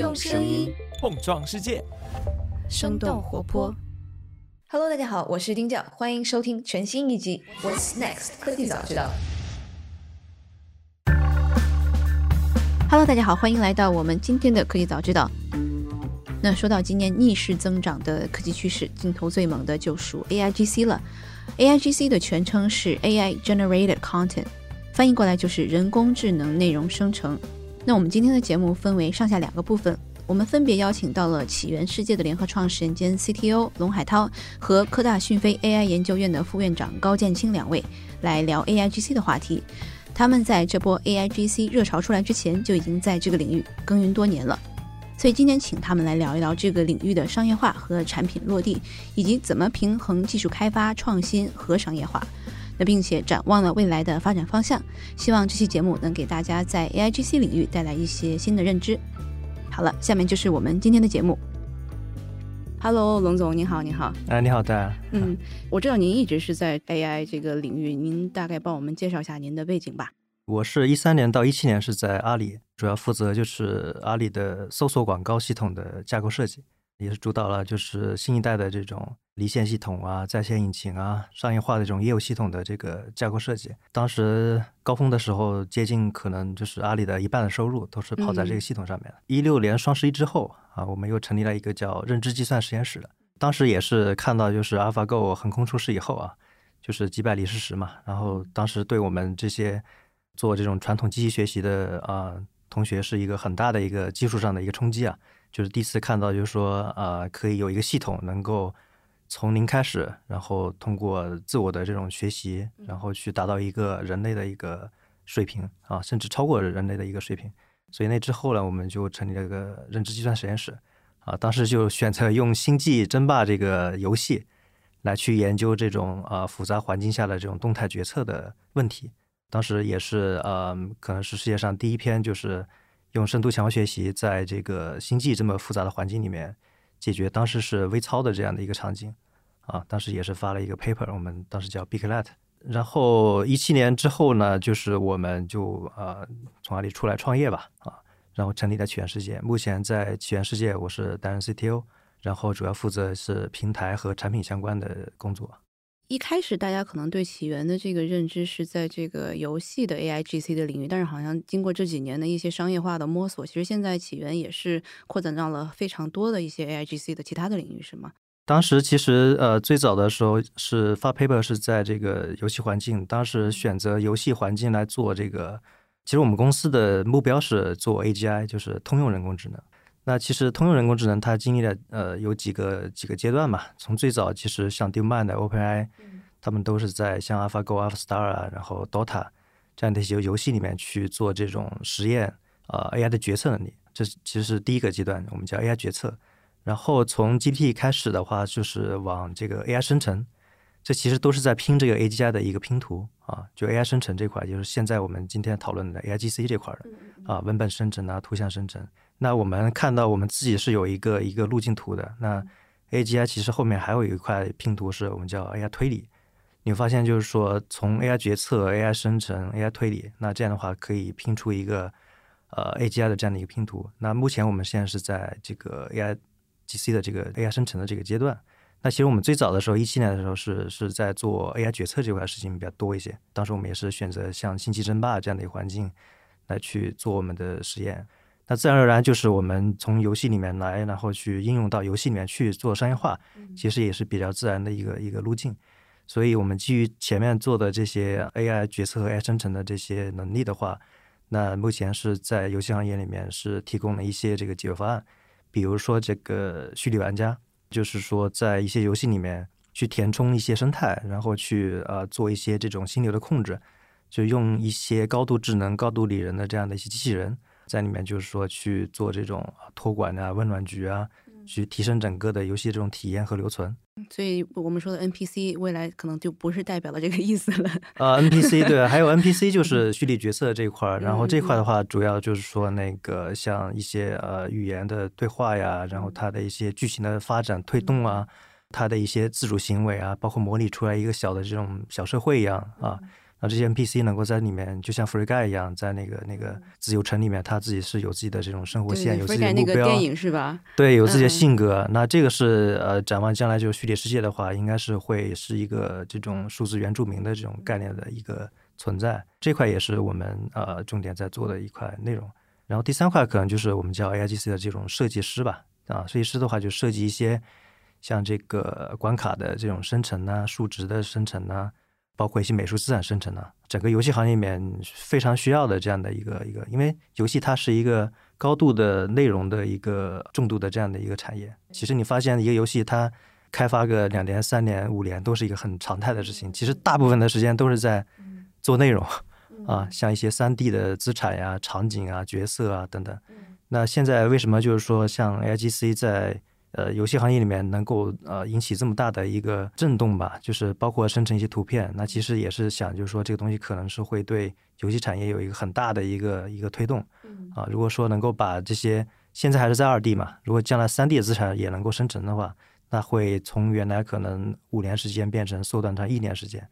用声音碰撞世界，生动活泼。Hello，大家好，我是丁教，欢迎收听全新一集《What's Next 科技早知道》。Hello，大家好，欢迎来到我们今天的科技早知道。那说到今年逆势增长的科技趋势，镜头最猛的就属 AIGC 了。AIGC 的全称是 AI Generated Content，翻译过来就是人工智能内容生成。那我们今天的节目分为上下两个部分，我们分别邀请到了起源世界的联合创始人兼 CTO 龙海涛和科大讯飞 AI 研究院的副院长高建清两位来聊 AIGC 的话题。他们在这波 AIGC 热潮出来之前就已经在这个领域耕耘多年了。所以今天请他们来聊一聊这个领域的商业化和产品落地，以及怎么平衡技术开发创新和商业化。那并且展望了未来的发展方向，希望这期节目能给大家在 AIGC 领域带来一些新的认知。好了，下面就是我们今天的节目。Hello，龙总，你好，你好。哎，你好，大家。嗯，我知道您一直是在 AI 这个领域，您大概帮我们介绍一下您的背景吧。我是一三年到一七年是在阿里，主要负责就是阿里的搜索广告系统的架构设计，也是主导了就是新一代的这种离线系统啊、在线引擎啊、商业化的这种业务系统的这个架构设计。当时高峰的时候，接近可能就是阿里的一半的收入都是跑在这个系统上面。一六年双十一之后啊，我们又成立了一个叫认知计算实验室的。当时也是看到就是 AlphaGo 横空出世以后啊，就是击败李世石嘛，然后当时对我们这些。做这种传统机器学习的啊，同学是一个很大的一个技术上的一个冲击啊，就是第一次看到，就是说啊，可以有一个系统能够从零开始，然后通过自我的这种学习，然后去达到一个人类的一个水平啊，甚至超过人类的一个水平。所以那之后呢，我们就成立了一个认知计算实验室啊，当时就选择用《星际争霸》这个游戏来去研究这种啊复杂环境下的这种动态决策的问题。当时也是呃，可能是世界上第一篇，就是用深度强化学习在这个星际这么复杂的环境里面解决当时是微操的这样的一个场景啊。当时也是发了一个 paper，我们当时叫 BigLet。然后一七年之后呢，就是我们就呃从阿里出来创业吧啊，然后成立了起源世界。目前在起源世界，我是担任 CTO，然后主要负责是平台和产品相关的工作。一开始大家可能对起源的这个认知是在这个游戏的 A I G C 的领域，但是好像经过这几年的一些商业化的摸索，其实现在起源也是扩展到了非常多的一些 A I G C 的其他的领域，是吗？当时其实呃最早的时候是发 paper 是在这个游戏环境，当时选择游戏环境来做这个，其实我们公司的目标是做 A G I，就是通用人工智能。那其实通用人工智能它经历了呃有几个几个阶段嘛，从最早其实像 DeepMind、OpenAI，他们都是在像 AlphaGo、AlphaStar 啊，然后 Dota 这样的一些游戏里面去做这种实验，呃 AI 的决策能力，这其实是第一个阶段，我们叫 AI 决策。然后从 GPT 开始的话，就是往这个 AI 生成，这其实都是在拼这个 AGI 的一个拼图啊，就 AI 生成这块，就是现在我们今天讨论的 AIGC 这块的啊，文本生成啊，图像生成。那我们看到我们自己是有一个一个路径图的。那 AGI 其实后面还有一块拼图，是我们叫 AI 推理。你发现就是说，从 AI 决策、AI 生成、AI 推理，那这样的话可以拼出一个呃 AGI 的这样的一个拼图。那目前我们现在是在这个 AI GC 的这个 AI 生成的这个阶段。那其实我们最早的时候，一七年的时候是是在做 AI 决策这块事情比较多一些。当时我们也是选择像星际争霸这样的一个环境来去做我们的实验。那自然而然就是我们从游戏里面来，然后去应用到游戏里面去做商业化，其实也是比较自然的一个一个路径。所以，我们基于前面做的这些 AI 决策和 AI 生成的这些能力的话，那目前是在游戏行业里面是提供了一些这个解决方案。比如说这个虚拟玩家，就是说在一些游戏里面去填充一些生态，然后去呃做一些这种心流的控制，就用一些高度智能、高度理人的这样的一些机器人。在里面就是说去做这种托管啊、温暖局啊，去提升整个的游戏这种体验和留存。所以我们说的 NPC 未来可能就不是代表了这个意思了。啊，NPC 对，还有 NPC 就是虚拟角色这一块儿。然后这块的话，主要就是说那个像一些呃语言的对话呀，然后它的一些剧情的发展推动啊，它的一些自主行为啊，包括模拟出来一个小的这种小社会一样啊。那这些 NPC 能够在里面，就像 Free Guy 一样，在那个那个自由城里面，他自己是有自己的这种生活线，有自己的目标。那个电影是吧？对，有自己的性格。那这个是呃，展望将来就是虚拟世界的话，应该是会是一个这种数字原住民的这种概念的一个存在。这块也是我们呃重点在做的一块内容。然后第三块可能就是我们叫 AIGC 的这种设计师吧。啊，设计师的话就设计一些像这个关卡的这种生成啊，数值的生成啊。包括一些美术资产生成的，整个游戏行业里面非常需要的这样的一个一个，因为游戏它是一个高度的内容的一个重度的这样的一个产业。其实你发现一个游戏它开发个两年、三年、五年都是一个很常态的事情。其实大部分的时间都是在做内容 啊，像一些三 D 的资产呀、场景啊、角色啊等等。那现在为什么就是说像 AIGC 在呃，游戏行业里面能够呃引起这么大的一个震动吧，就是包括生成一些图片，那其实也是想，就是说这个东西可能是会对游戏产业有一个很大的一个一个推动。啊，如果说能够把这些现在还是在二 D 嘛，如果将来三 D 的资产也能够生成的话，那会从原来可能五年时间变成缩短成一年时间，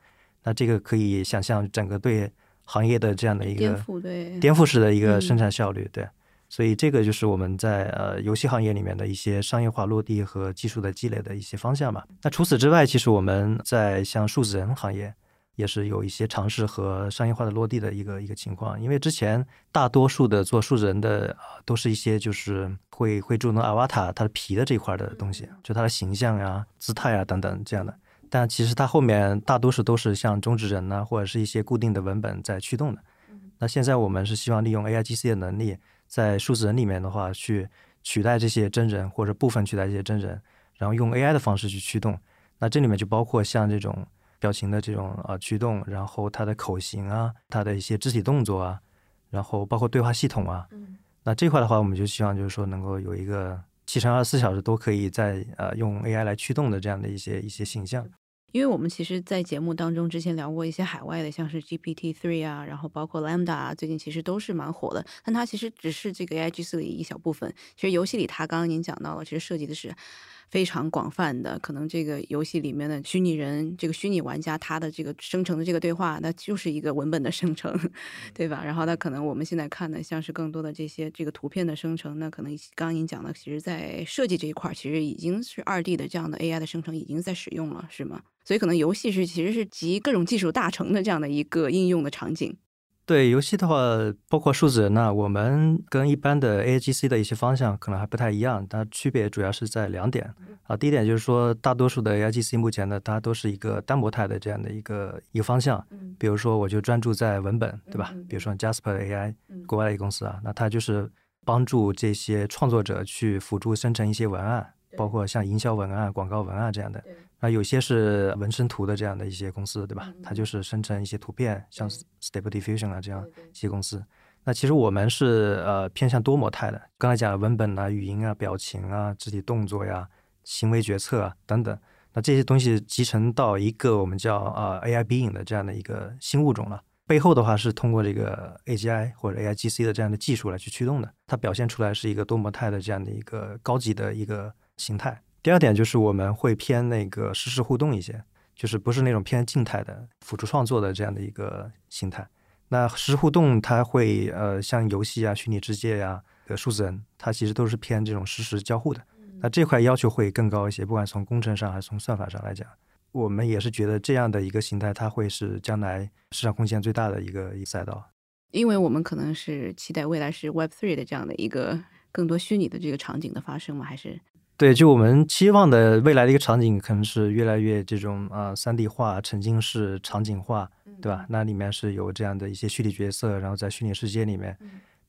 那这个可以想象整个对行业的这样的一个颠覆，对颠覆式的一个生产效率，对。所以这个就是我们在呃游戏行业里面的一些商业化落地和技术的积累的一些方向嘛。那除此之外，其实我们在像数字人行业也是有一些尝试和商业化的落地的一个一个情况。因为之前大多数的做数字人的都是一些就是会会注重 avatar 它的皮的这一块的东西，就它的形象呀、姿态啊等等这样的。但其实它后面大多数都是像中指人呢，或者是一些固定的文本在驱动的。那现在我们是希望利用 AIGC 的能力。在数字人里面的话，去取代这些真人或者部分取代这些真人，然后用 AI 的方式去驱动。那这里面就包括像这种表情的这种呃驱动，然后它的口型啊，它的一些肢体动作啊，然后包括对话系统啊。嗯。那这块的话，我们就希望就是说能够有一个七乘二十四小时都可以在呃用 AI 来驱动的这样的一些一些形象。因为我们其实，在节目当中之前聊过一些海外的，像是 GPT Three 啊，然后包括 Lambda 啊，最近其实都是蛮火的。但它其实只是这个 AI G 四的一小部分。其实游戏里，它刚刚您讲到了，其实设计的是。非常广泛的，可能这个游戏里面的虚拟人，这个虚拟玩家他的这个生成的这个对话，那就是一个文本的生成，对吧？然后那可能我们现在看的像是更多的这些这个图片的生成，那可能刚刚您讲的，其实在设计这一块，其实已经是二 D 的这样的 AI 的生成已经在使用了，是吗？所以可能游戏是其实是集各种技术大成的这样的一个应用的场景。对游戏的话，包括数字人呢，我们跟一般的 A I G C 的一些方向可能还不太一样，它区别主要是在两点啊。第一点就是说，大多数的 A I G C 目前呢，它都是一个单模态的这样的一个一个方向。比如说，我就专注在文本，对吧？比如说 Jasper A I，国外的一个公司啊，那它就是帮助这些创作者去辅助生成一些文案，包括像营销文案、广告文案这样的。啊，有些是纹身图的这样的一些公司，对吧？它就是生成一些图片，像 Stable Diffusion 啊这样一些公司。那其实我们是呃偏向多模态的，刚才讲的文本啊、语音啊、表情啊、肢体动作呀、行为决策啊等等。那这些东西集成到一个我们叫啊 AI Being 的这样的一个新物种了。背后的话是通过这个 AGI 或者 AIGC 的这样的技术来去驱动的，它表现出来是一个多模态的这样的一个高级的一个形态。第二点就是我们会偏那个实时互动一些，就是不是那种偏静态的辅助创作的这样的一个形态。那实时互动它会呃像游戏啊、虚拟世界呀、的数字人，它其实都是偏这种实时交互的。那这块要求会更高一些，不管从工程上还是从算法上来讲，我们也是觉得这样的一个形态，它会是将来市场空间最大的一个一赛道。因为我们可能是期待未来是 Web Three 的这样的一个更多虚拟的这个场景的发生吗？还是？对，就我们期望的未来的一个场景，可能是越来越这种啊，三 D 化、沉浸式场景化，对吧？那里面是有这样的一些虚拟角色，然后在虚拟世界里面，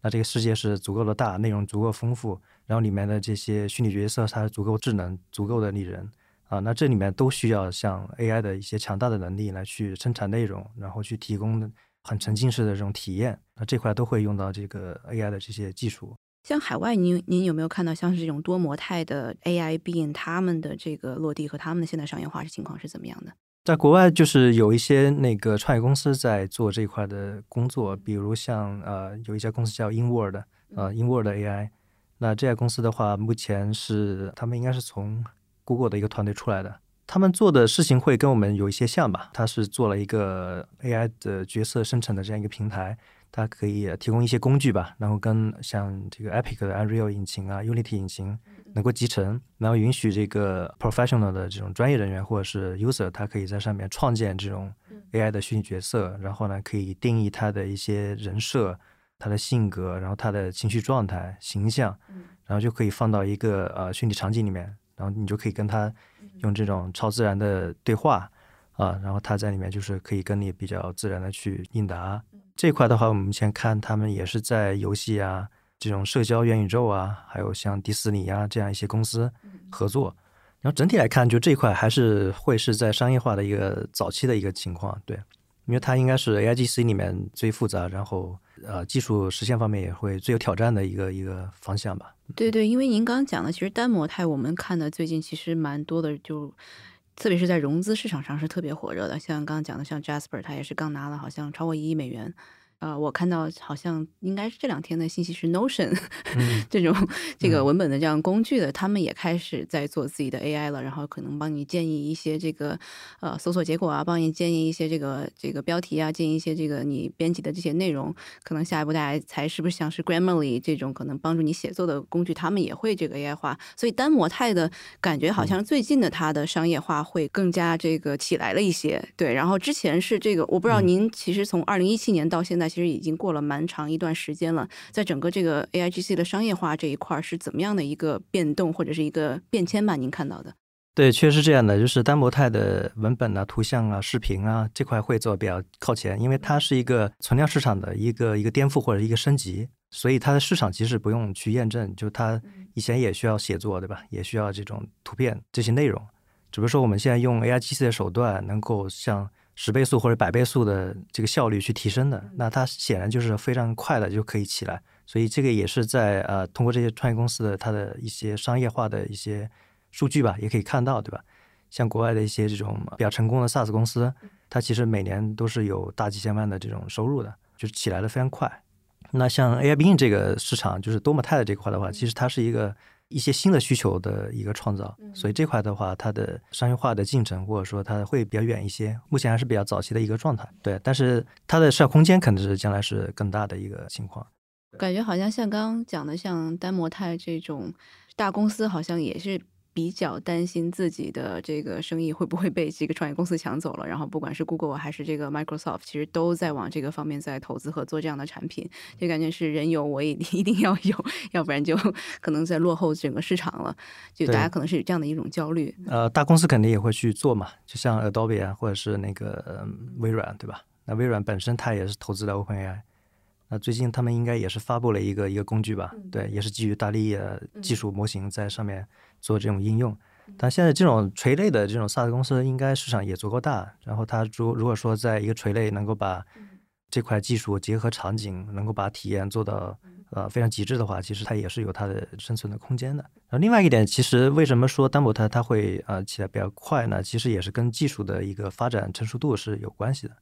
那这个世界是足够的大，内容足够丰富，然后里面的这些虚拟角色它足够智能、足够的拟人啊，那这里面都需要像 AI 的一些强大的能力来去生产内容，然后去提供很沉浸式的这种体验，那这块都会用到这个 AI 的这些技术。像海外，您您有没有看到像是这种多模态的 AI Being 他们的这个落地和他们的现在商业化情况是怎么样的？在国外，就是有一些那个创业公司在做这一块的工作，比如像呃有一家公司叫 Inward，呃 Inward AI，那这家公司的话，目前是他们应该是从 Google 的一个团队出来的，他们做的事情会跟我们有一些像吧？他是做了一个 AI 的角色生成的这样一个平台，它可以提供一些工具吧，然后跟像这个 Epic 的 Unreal 引擎啊、Unity 引擎能够集成，然后允许这个 professional 的这种专业人员或者是 user，他可以在上面创建这种 AI 的虚拟角色，然后呢可以定义他的一些人设、他的性格，然后他的情绪状态、形象，然后就可以放到一个呃虚拟场景里面。然后你就可以跟他用这种超自然的对话啊，然后他在里面就是可以跟你比较自然的去应答。这块的话，我们目前看他们也是在游戏啊、这种社交元宇宙啊，还有像迪士尼啊这样一些公司合作。然后整体来看，就这块还是会是在商业化的一个早期的一个情况，对，因为它应该是 AIGC 里面最复杂，然后。呃，技术实现方面也会最有挑战的一个一个方向吧。对对，因为您刚刚讲的，其实单模态我们看的最近其实蛮多的，就特别是在融资市场上是特别火热的。像刚刚讲的，像 Jasper，他也是刚拿了好像超过一亿美元。呃，我看到好像应该是这两天的信息是 Notion 这种这个文本的这样工具的，他们也开始在做自己的 AI 了，然后可能帮你建议一些这个呃搜索结果啊，帮你建议一些这个这个标题啊，建议一些这个你编辑的这些内容。可能下一步大家才是不是像是 Grammarly 这种可能帮助你写作的工具，他们也会这个 AI 化。所以单模态的感觉好像最近的它的商业化会更加这个起来了一些。对，然后之前是这个，我不知道您其实从二零一七年到现在。其实已经过了蛮长一段时间了，在整个这个 A I G C 的商业化这一块是怎么样的一个变动或者是一个变迁吧？您看到的？对，确实是这样的，就是单模态的文本啊、图像啊、视频啊这块会做比较靠前，因为它是一个存量市场的一个一个颠覆或者一个升级，所以它的市场其实不用去验证，就它以前也需要写作，对吧？也需要这种图片这些内容，只不过说我们现在用 A I G C 的手段，能够像十倍速或者百倍速的这个效率去提升的，那它显然就是非常快的就可以起来，所以这个也是在呃通过这些创业公司的它的一些商业化的一些数据吧，也可以看到，对吧？像国外的一些这种比较成功的 SaaS 公司，它其实每年都是有大几千万的这种收入的，就是起来的非常快。那像 AI 应这个市场，就是多模态的这块的话，其实它是一个。一些新的需求的一个创造，所以这块的话，它的商业化的进程或者说它会比较远一些，目前还是比较早期的一个状态。对，但是它的市场空间肯定是将来是更大的一个情况。感觉好像像刚刚讲的，像单模态这种大公司，好像也是。比较担心自己的这个生意会不会被这个创业公司抢走了，然后不管是 Google 还是这个 Microsoft，其实都在往这个方面在投资和做这样的产品，就感觉是人有我也 一定要有，要不然就可能在落后整个市场了，就大家可能是有这样的一种焦虑。呃，大公司肯定也会去做嘛，就像 Adobe 啊，或者是那个微软，对吧？那微软本身它也是投资的 OpenAI。那最近他们应该也是发布了一个一个工具吧？对，也是基于大力的技术模型在上面做这种应用。但现在这种垂类的这种 SaaS 公司，应该市场也足够大。然后它如如果说在一个垂类能够把这块技术结合场景，能够把体验做到呃非常极致的话，其实它也是有它的生存的空间的。然后另外一点，其实为什么说单模它它会呃起来比较快呢？其实也是跟技术的一个发展成熟度是有关系的。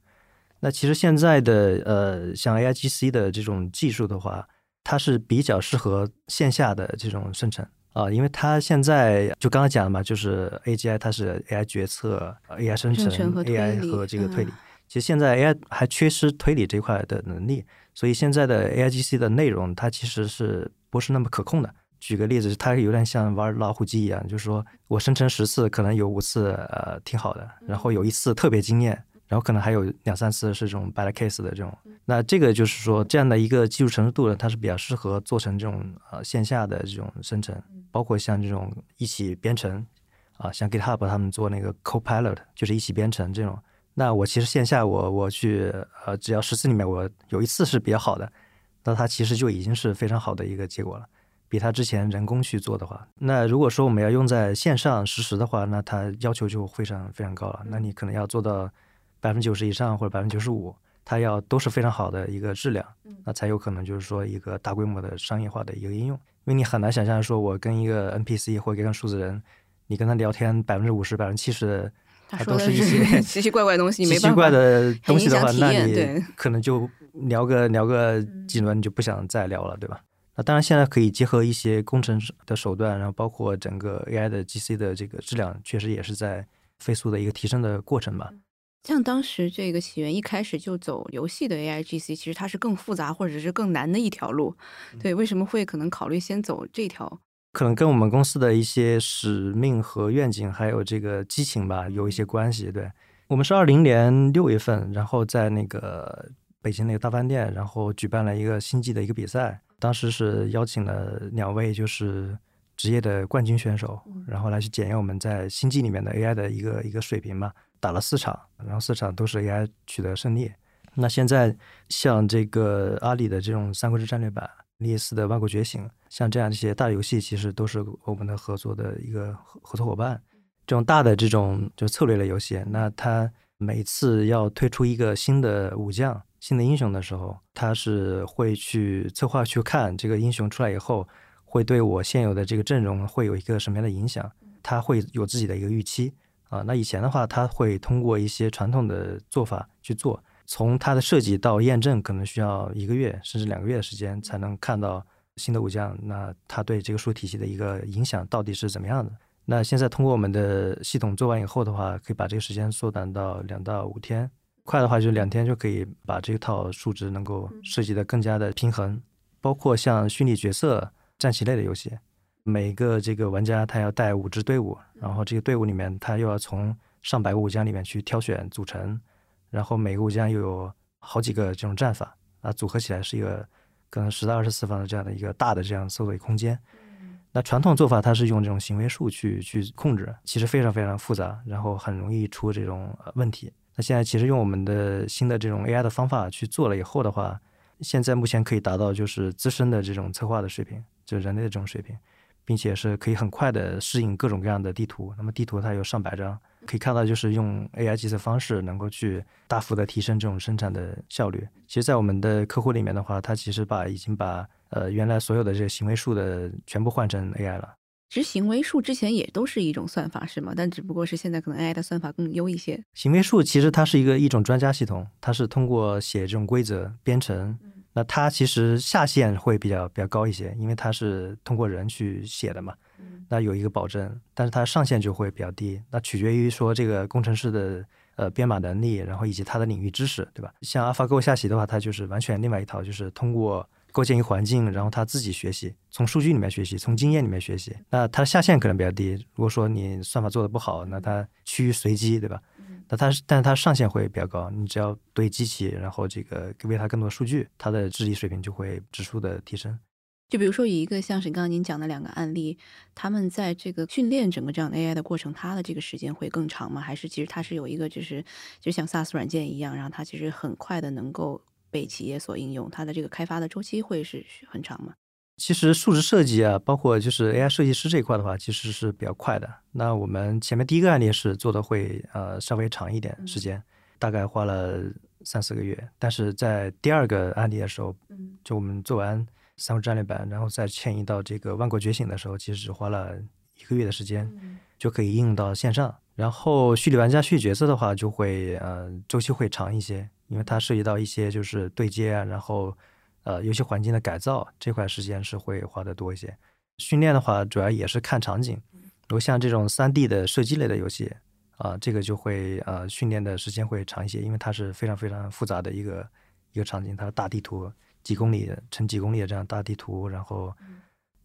那其实现在的呃，像 A I G C 的这种技术的话，它是比较适合线下的这种生成啊，因为它现在就刚刚讲了嘛，就是 A G I 它是 A I 决策、A I 生成、A I 和这个推理。其实现在 A I 还缺失推理这块的能力，所以现在的 A I G C 的内容它其实是不是那么可控的。举个例子，它有点像玩老虎机一样，就是说我生成十次，可能有五次呃挺好的，然后有一次特别惊艳。然后可能还有两三次是这种 bad case 的这种，那这个就是说这样的一个技术成熟度呢，它是比较适合做成这种呃线下的这种生成，包括像这种一起编程啊，像 GitHub 他们做那个 Copilot 就是一起编程这种。那我其实线下我我去呃，只要十次里面我有一次是比较好的，那它其实就已经是非常好的一个结果了，比它之前人工去做的话，那如果说我们要用在线上实时的话，那它要求就非常非常高了，那你可能要做到。百分之九十以上或者百分之九十五，它要都是非常好的一个质量，那才有可能就是说一个大规模的商业化的一个应用。因为你很难想象说，我跟一个 NPC 或者跟数字人，你跟他聊天百分之五十、百分之七十，他都是一些 奇奇怪怪的东西，奇奇怪的东西的话，那你 可能就聊个聊个几轮，你就不想再聊了，对吧？那当然，现在可以结合一些工程的手段，然后包括整个 AI 的 GC 的这个质量，确实也是在。飞速的一个提升的过程吧。像当时这个起源一开始就走游戏的 AIGC，其实它是更复杂或者是更难的一条路。对，为什么会可能考虑先走这条？可能跟我们公司的一些使命和愿景，还有这个激情吧，有一些关系。对我们是二零年六月份，然后在那个北京那个大饭店，然后举办了一个星际的一个比赛。当时是邀请了两位就是职业的冠军选手，然后来去检验我们在星际里面的 AI 的一个一个水平嘛。打了四场，然后四场都是 AI 取得胜利。那现在像这个阿里的这种《三国志战略版》、猎斯的《万国觉醒》，像这样一些大游戏，其实都是我们的合作的一个合合作伙伴。这种大的这种就策略类游戏，那它每次要推出一个新的武将、新的英雄的时候，他是会去策划去看这个英雄出来以后，会对我现有的这个阵容会有一个什么样的影响，他会有自己的一个预期。啊，那以前的话，他会通过一些传统的做法去做，从它的设计到验证，可能需要一个月甚至两个月的时间才能看到新的武将。那它对这个数体系的一个影响到底是怎么样的？那现在通过我们的系统做完以后的话，可以把这个时间缩短到两到五天，快的话就两天就可以把这套数值能够设计的更加的平衡。包括像虚拟角色、战棋类的游戏。每个这个玩家他要带五支队伍，然后这个队伍里面他又要从上百个武将里面去挑选组成，然后每个武将又有好几个这种战法啊，组合起来是一个可能十到二十四方的这样的一个大的这样搜索空间。那传统做法它是用这种行为树去去控制，其实非常非常复杂，然后很容易出这种问题。那现在其实用我们的新的这种 AI 的方法去做了以后的话，现在目前可以达到就是资深的这种策划的水平，就人类的这种水平。并且是可以很快的适应各种各样的地图。那么地图它有上百张，可以看到就是用 AI 计算方式能够去大幅的提升这种生产的效率。其实，在我们的客户里面的话，它其实把已经把呃原来所有的这个行为树的全部换成 AI 了。其实行为树之前也都是一种算法是吗？但只不过是现在可能 AI 的算法更优一些。行为树其实它是一个一种专家系统，它是通过写这种规则编程。那它其实下限会比较比较高一些，因为它是通过人去写的嘛，那有一个保证，但是它上限就会比较低。那取决于说这个工程师的呃编码能力，然后以及他的领域知识，对吧？像 AlphaGo 下棋的话，它就是完全另外一套，就是通过构建一个环境，然后他自己学习，从数据里面学习，从经验里面学习。那它的下限可能比较低。如果说你算法做的不好，那它趋于随机，对吧？那它是，但它上限会比较高。你只要对机器，然后这个给它更多数据，它的智力水平就会指数的提升。就比如说以一个像是刚刚您讲的两个案例，他们在这个训练整个这样 AI 的过程，它的这个时间会更长吗？还是其实它是有一个就是就像 SaaS 软件一样，然后它其实很快的能够被企业所应用，它的这个开发的周期会是很长吗？其实数值设计啊，包括就是 AI 设计师这一块的话，其实是比较快的。那我们前面第一个案例是做的会呃稍微长一点时间，大概花了三四个月。但是在第二个案例的时候，就我们做完三维战略版，然后再迁移到这个万国觉醒的时候，其实只花了一个月的时间，就可以应用到线上。然后虚拟玩家、虚拟角色的话，就会呃周期会长一些，因为它涉及到一些就是对接啊，然后。呃，游戏环境的改造这块时间是会花的多一些。训练的话，主要也是看场景。如果像这种三 D 的射击类的游戏啊，这个就会呃训练的时间会长一些，因为它是非常非常复杂的一个一个场景，它的大地图几公里乘几公里的这样大地图，然后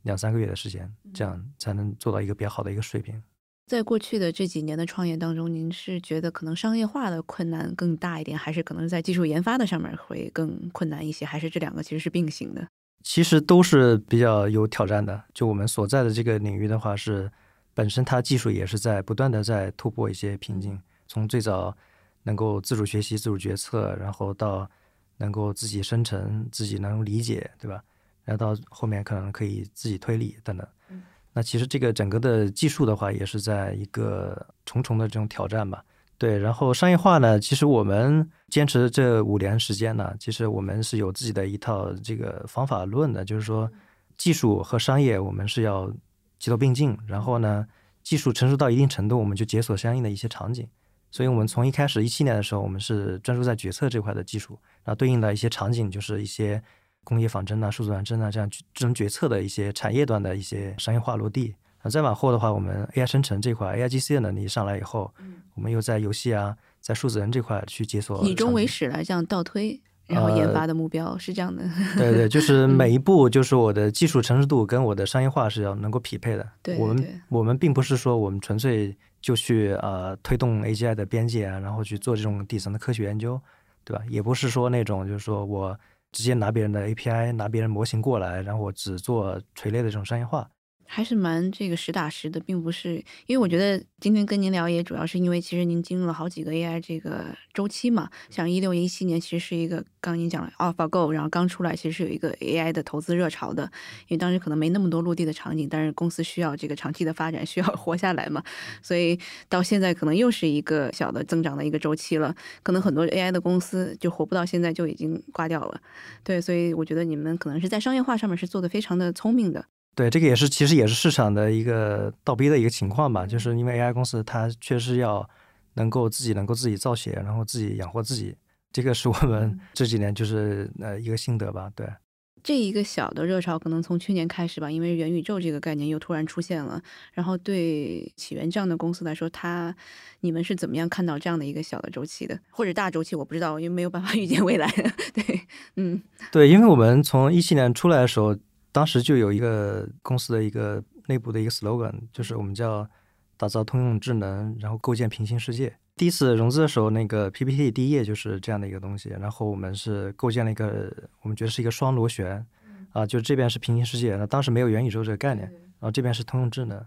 两三个月的时间，这样才能做到一个比较好的一个水平。在过去的这几年的创业当中，您是觉得可能商业化的困难更大一点，还是可能在技术研发的上面会更困难一些，还是这两个其实是并行的？其实都是比较有挑战的。就我们所在的这个领域的话，是本身它技术也是在不断的在突破一些瓶颈。从最早能够自主学习、自主决策，然后到能够自己生成、自己能理解，对吧？然后到后面可能可以自己推理等等。那其实这个整个的技术的话，也是在一个重重的这种挑战吧。对，然后商业化呢，其实我们坚持这五年时间呢，其实我们是有自己的一套这个方法论的，就是说技术和商业我们是要齐头并进。然后呢，技术成熟到一定程度，我们就解锁相应的一些场景。所以我们从一开始一七年的时候，我们是专注在决策这块的技术，然后对应的一些场景就是一些。工业仿真啊，数字仿真啊，这样智能决策的一些产业端的一些商业化落地，那再往后的话，我们 AI 生成这块 AIGC 的能力上来以后，我们又在游戏啊，在数字人这块去解锁。以终为始来这样倒推，然后研发的目标是这样的。对对，就是每一步，就是我的技术成熟度跟我的商业化是要能够匹配的。对，我们我们并不是说我们纯粹就去呃推动 AGI 的边界啊，然后去做这种底层的科学研究，对吧？也不是说那种就是说我。直接拿别人的 API，拿别人模型过来，然后我只做垂类的这种商业化。还是蛮这个实打实的，并不是因为我觉得今天跟您聊也主要是因为其实您经历了好几个 AI 这个周期嘛，像一六一七年其实是一个刚您讲了 AlphaGo，然后刚出来其实是有一个 AI 的投资热潮的，因为当时可能没那么多落地的场景，但是公司需要这个长期的发展，需要活下来嘛，所以到现在可能又是一个小的增长的一个周期了，可能很多 AI 的公司就活不到现在就已经挂掉了，对，所以我觉得你们可能是在商业化上面是做的非常的聪明的。对，这个也是，其实也是市场的一个倒逼的一个情况吧，就是因为 AI 公司它确实要能够自己能够自己造血，然后自己养活自己，这个是我们这几年就是呃一个心得吧。对，这一个小的热潮可能从去年开始吧，因为元宇宙这个概念又突然出现了，然后对起源这样的公司来说，它你们是怎么样看到这样的一个小的周期的，或者大周期？我不知道，因为没有办法预见未来。对，嗯，对，因为我们从一七年出来的时候。当时就有一个公司的一个内部的一个 slogan，就是我们叫打造通用智能，然后构建平行世界。第一次融资的时候，那个 PPT 第一页就是这样的一个东西。然后我们是构建了一个，我们觉得是一个双螺旋，啊，就这边是平行世界。那当时没有元宇宙这个概念，然后这边是通用智能。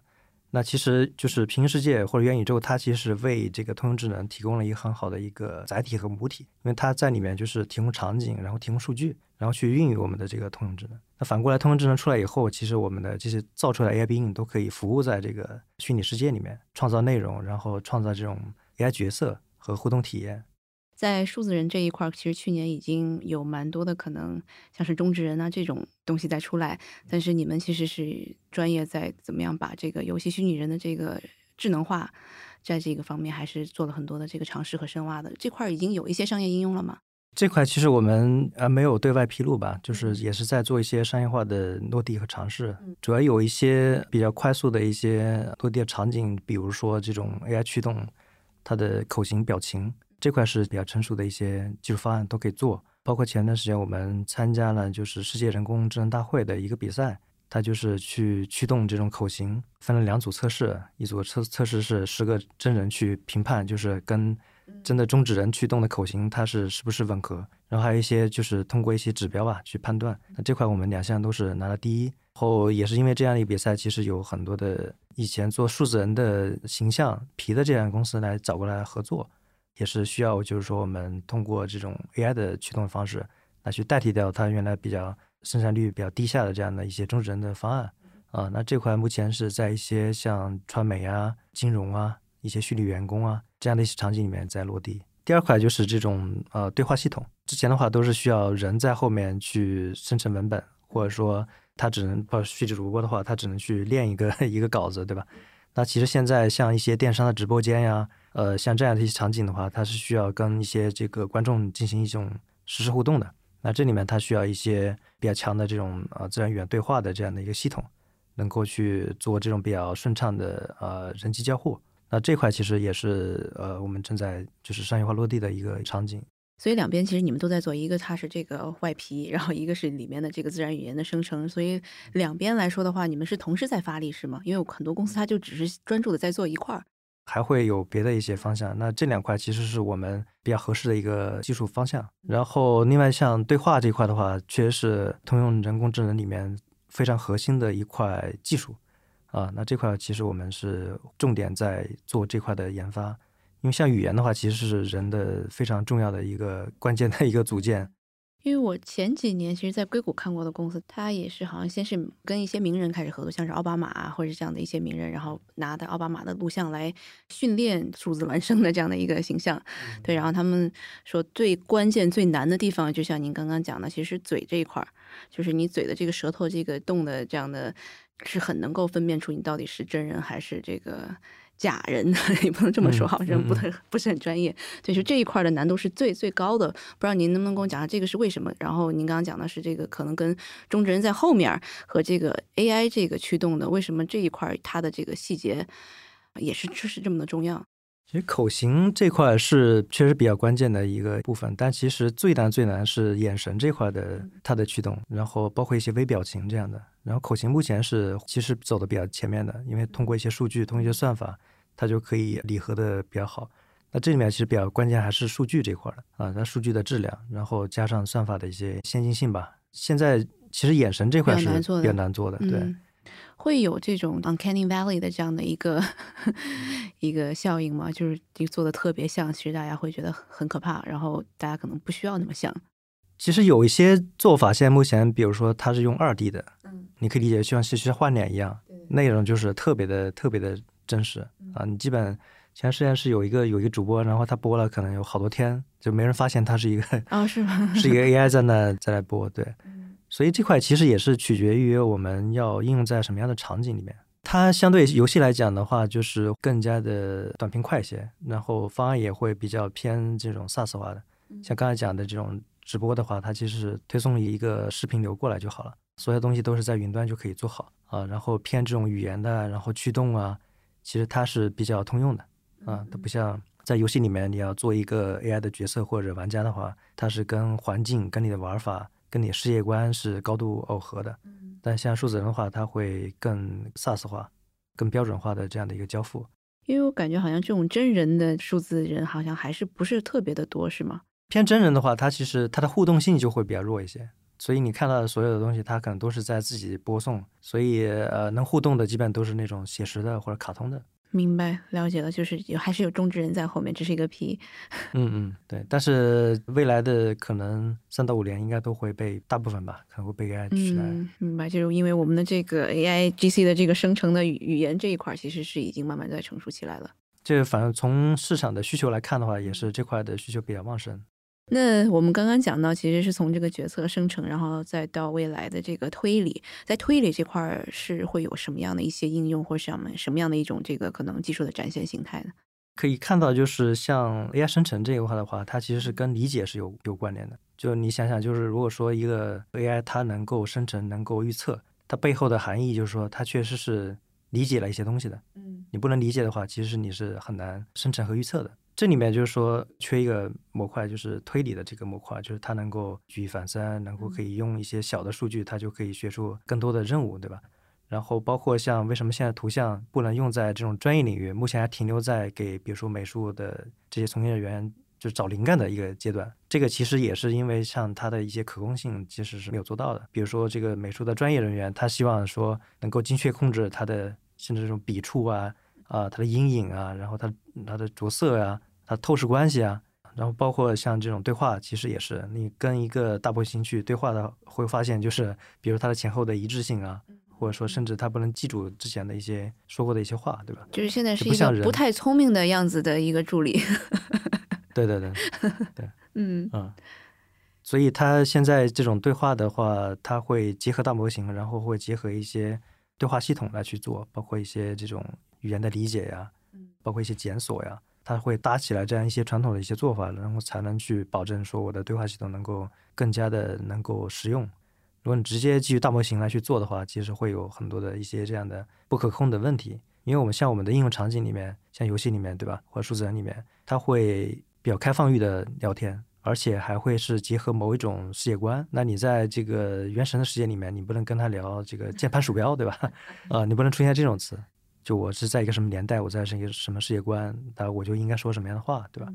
那其实就是平行世界或者元宇宙，它其实为这个通用智能提供了一个很好的一个载体和母体，因为它在里面就是提供场景，然后提供数据，然后去孕育我们的这个通用智能。那反过来，通用智能出来以后，其实我们的这些造出来 AI 应用都可以服务在这个虚拟世界里面，创造内容，然后创造这种 AI 角色和互动体验。在数字人这一块，其实去年已经有蛮多的可能，像是中职人啊这种东西在出来。但是你们其实是专业在怎么样把这个游戏虚拟人的这个智能化，在这个方面还是做了很多的这个尝试和深挖的。这块已经有一些商业应用了吗？这块其实我们呃没有对外披露吧，就是也是在做一些商业化的落地和尝试。主要有一些比较快速的一些落地的场景，比如说这种 AI 驱动它的口型表情。这块是比较成熟的一些技术方案都可以做，包括前段时间我们参加了就是世界人工智能大会的一个比赛，它就是去驱动这种口型，分了两组测试，一组测测试是十个真人去评判，就是跟真的中指人驱动的口型它是是不是吻合，然后还有一些就是通过一些指标吧去判断。那这块我们两项都是拿了第一，后也是因为这样的一个比赛，其实有很多的以前做数字人的形象皮的这样的公司来找过来合作。也是需要，就是说，我们通过这种 AI 的驱动方式来去代替掉它原来比较生产率比较低下的这样的一些中职人的方案啊。那这块目前是在一些像传媒啊、金融啊、一些虚拟员工啊这样的一些场景里面在落地。第二块就是这种呃对话系统，之前的话都是需要人在后面去生成文本，或者说他只能不虚拟主播的话，他只能去练一个 一个稿子，对吧？那其实现在像一些电商的直播间呀。呃，像这样的一些场景的话，它是需要跟一些这个观众进行一种实时互动的。那这里面它需要一些比较强的这种呃自然语言对话的这样的一个系统，能够去做这种比较顺畅的呃人机交互。那这块其实也是呃我们正在就是商业化落地的一个场景。所以两边其实你们都在做，一个它是这个外皮，然后一个是里面的这个自然语言的生成。所以两边来说的话，你们是同时在发力是吗？因为很多公司它就只是专注的在做一块儿。还会有别的一些方向，那这两块其实是我们比较合适的一个技术方向。然后，另外像对话这块的话，确实是通用人工智能里面非常核心的一块技术啊。那这块其实我们是重点在做这块的研发，因为像语言的话，其实是人的非常重要的一个关键的一个组件。因为我前几年其实，在硅谷看过的公司，它也是好像先是跟一些名人开始合作，像是奥巴马啊，或者这样的一些名人，然后拿的奥巴马的录像来训练数字孪生的这样的一个形象。对，然后他们说最关键、最难的地方，就像您刚刚讲的，其实嘴这一块儿，就是你嘴的这个舌头这个动的这样的是很能够分辨出你到底是真人还是这个假人，也不能这么说，好像不太不是很专业。就是这一块的难度是最最高的。不知道您能不能跟我讲下这个是为什么？然后您刚刚讲的是这个可能跟中职人在后面和这个 AI 这个驱动的，为什么这一块它的这个细节也是就是这么的重要？其实口型这块是确实比较关键的一个部分，但其实最难最难是眼神这块的它的驱动，然后包括一些微表情这样的。然后口型目前是其实走的比较前面的，因为通过一些数据，通过一些算法，它就可以拟合的比较好。那这里面其实比较关键还是数据这块的啊，它数据的质量，然后加上算法的一些先进性吧。现在其实眼神这块是比较难做的，对。会有这种 uncanny valley 的这样的一个 一个效应吗？就是做的特别像，其实大家会觉得很可怕，然后大家可能不需要那么像。其实有一些做法，现在目前，比如说它是用二 D 的，嗯，你可以理解就像是换脸一样，内容就是特别的特别的真实啊。你基本前实验室有一个有一个主播，然后他播了可能有好多天，就没人发现他是一个哦，是吗？是一个 AI 在那在那播，对。所以这块其实也是取决于我们要应用在什么样的场景里面。它相对游戏来讲的话，就是更加的短平快一些，然后方案也会比较偏这种 SaaS 化的。像刚才讲的这种直播的话，它其实推送一个视频流过来就好了，所有东西都是在云端就可以做好啊。然后偏这种语言的，然后驱动啊，其实它是比较通用的啊。它不像在游戏里面你要做一个 AI 的角色或者玩家的话，它是跟环境、跟你的玩法。跟你世界观是高度耦合的，但像数字人的话，它会更 SaaS 化、更标准化的这样的一个交付。因为我感觉好像这种真人的数字人好像还是不是特别的多，是吗？偏真人的话，它其实它的互动性就会比较弱一些，所以你看到的所有的东西，它可能都是在自己播送，所以呃，能互动的基本都是那种写实的或者卡通的。明白，了解了，就是有还是有中之人在后面，只是一个皮。嗯嗯，对。但是未来的可能三到五年应该都会被大部分吧，可能会被 AI 取代。嗯明白，就是因为我们的这个 AI GC 的这个生成的语语言这一块，其实是已经慢慢在成熟起来了。这反正从市场的需求来看的话，也是这块的需求比较旺盛。那我们刚刚讲到，其实是从这个决策生成，然后再到未来的这个推理，在推理这块儿是会有什么样的一些应用，或什么什么样的一种这个可能技术的展现形态呢？可以看到，就是像 AI 生成这一块的话，它其实是跟理解是有有关联的。就你想想，就是如果说一个 AI 它能够生成、能够预测，它背后的含义就是说，它确实是理解了一些东西的。嗯，你不能理解的话，其实你是很难生成和预测的。这里面就是说缺一个模块，就是推理的这个模块，就是它能够举一反三，能够可以用一些小的数据，它就可以学出更多的任务，对吧？然后包括像为什么现在图像不能用在这种专业领域，目前还停留在给比如说美术的这些从业人员就是找灵感的一个阶段，这个其实也是因为像它的一些可控性其实是没有做到的。比如说这个美术的专业人员，他希望说能够精确控制它的甚至这种笔触啊。啊，它的阴影啊，然后它它的着色呀，它透视关系啊，然后包括像这种对话，其实也是你跟一个大模型去对话的，会发现就是，比如它的前后的一致性啊，或者说甚至它不能记住之前的一些说过的一些话，对吧？就是现在是一个不太聪明的样子的一个助理。对对对 对，嗯嗯，所以它现在这种对话的话，它会结合大模型，然后会结合一些对话系统来去做，包括一些这种。语言的理解呀，包括一些检索呀，它会搭起来这样一些传统的一些做法，然后才能去保证说我的对话系统能够更加的能够实用。如果你直接基于大模型来去做的话，其实会有很多的一些这样的不可控的问题。因为我们像我们的应用场景里面，像游戏里面，对吧，或者数字人里面，它会比较开放域的聊天，而且还会是结合某一种世界观。那你在这个原神的世界里面，你不能跟他聊这个键盘鼠标，对吧？啊，你不能出现这种词。就我是在一个什么年代，我在是一个什么世界观，那我就应该说什么样的话，对吧？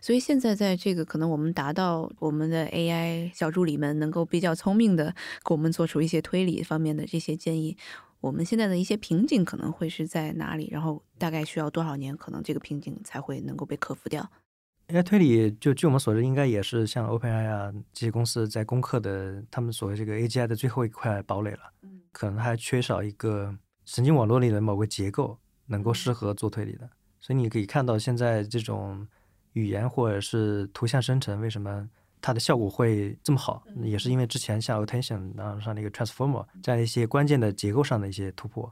所以现在在这个可能我们达到我们的 AI 小助理们能够比较聪明的给我们做出一些推理方面的这些建议，我们现在的一些瓶颈可能会是在哪里？然后大概需要多少年，可能这个瓶颈才会能够被克服掉？AI 推理就据我们所知，应该也是像 OpenAI 啊这些公司在攻克的他们所谓这个 AGI 的最后一块堡垒了，可能还缺少一个。神经网络里的某个结构能够适合做推理的，所以你可以看到现在这种语言或者是图像生成，为什么它的效果会这么好，也是因为之前像 Attention 然后像那个 Transformer 这样一些关键的结构上的一些突破。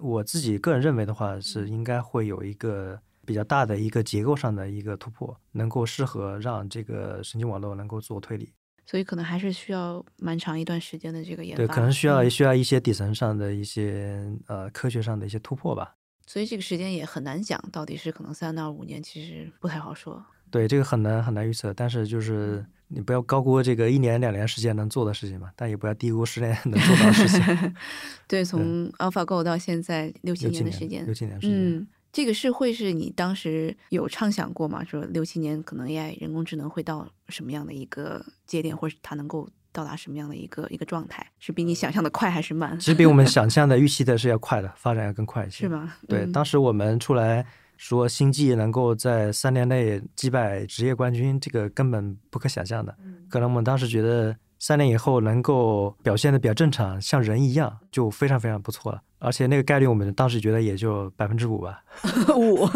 我自己个人认为的话，是应该会有一个比较大的一个结构上的一个突破，能够适合让这个神经网络能够做推理。所以可能还是需要蛮长一段时间的这个研发。对，可能需要嗯需要一些底层上的一些呃科学上的一些突破吧。所以这个时间也很难讲，到底是可能三到五年，其实不太好说。对，这个很难很难预测，但是就是你不要高估这个一年两年时间能做的事情嘛，但也不要低估十年 能做到的事情。对，从 AlphaGo 到现在六七六七年的时间六，七年时间。嗯，这个是会是你当时有畅想过吗？说六七年可能 AI 人工智能会到什么样的一个节点，或者它能够到达什么样的一个一个状态？是比你想象的快还是慢？其实比我们想象的 预期的是要快的，发展要更快一些。是？吗？对，嗯当时我们出来说星际能够在三年内击败职业冠军，这个根本不可想象的。嗯可能我们当时觉得三年以后能够表现的比较正常，像人一样，就非常非常不错了。而且那个概率，我们当时觉得也就百分之五吧。五，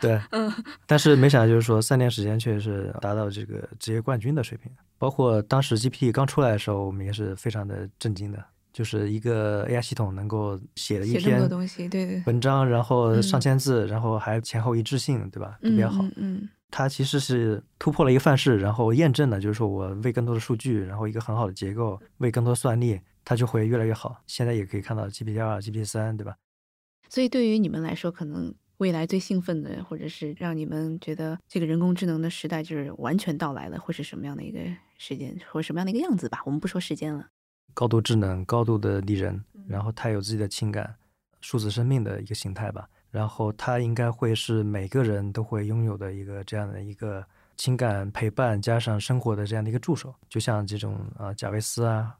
对，嗯但是没想到就是说三年时间确实是达到这个职业冠军的水平。包括当时 GPT 刚出来的时候，我们也是非常的震惊的，就是一个 AI 系统能够写了一篇东西，对对，文章，然后嗯上千字，然后还前后一致性，对吧？特嗯别好。嗯嗯它其实是突破了一个范式，然后验证了，就是说我为更多的数据，然后一个很好的结构，为更多算力，它就会越来越好。现在也可以看到 GPT 二、GPT 三，对吧？所以对于你们来说，可能未来最兴奋的，或者是让你们觉得这个人工智能的时代就是完全到来了，会是什么样的一个时间，或者什么样的一个样子吧？我们不说时间了。高度智能、高度的拟人，嗯然后它有自己的情感，数字生命的一个形态吧。然后它应该会是每个人都会拥有的一个这样的一个情感陪伴加上生活的这样的一个助手，就像这种啊贾维斯啊，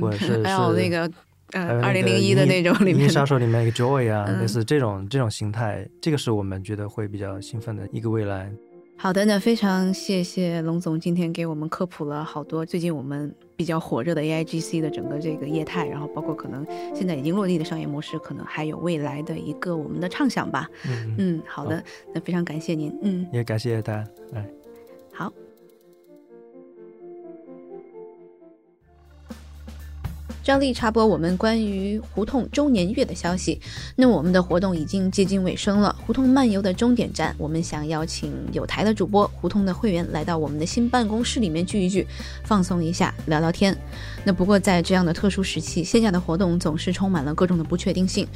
或者是 还有那个呃，二那个零零一的那种里面，杀手里面一个 Joy 啊，嗯类似这种这种形态，这个是我们觉得会比较兴奋的一个未来。好的，那非常谢谢龙总今天给我们科普了好多最近我们比较火热的 AIGC 的整个这个业态，然后包括可能现在已经落地的商业模式，可能还有未来的一个我们的畅想吧。嗯，嗯，好的，那非常感谢您。嗯，也感谢大家，哎。照例插播我们关于胡同周年月的消息。那我们的活动已经接近尾声了，胡同漫游的终点站，我们想邀请有台的主播、胡同的会员来到我们的新办公室里面聚一聚，放松一下，聊聊天。那不过在这样的特殊时期，线下的活动总是充满了各种的不确定性。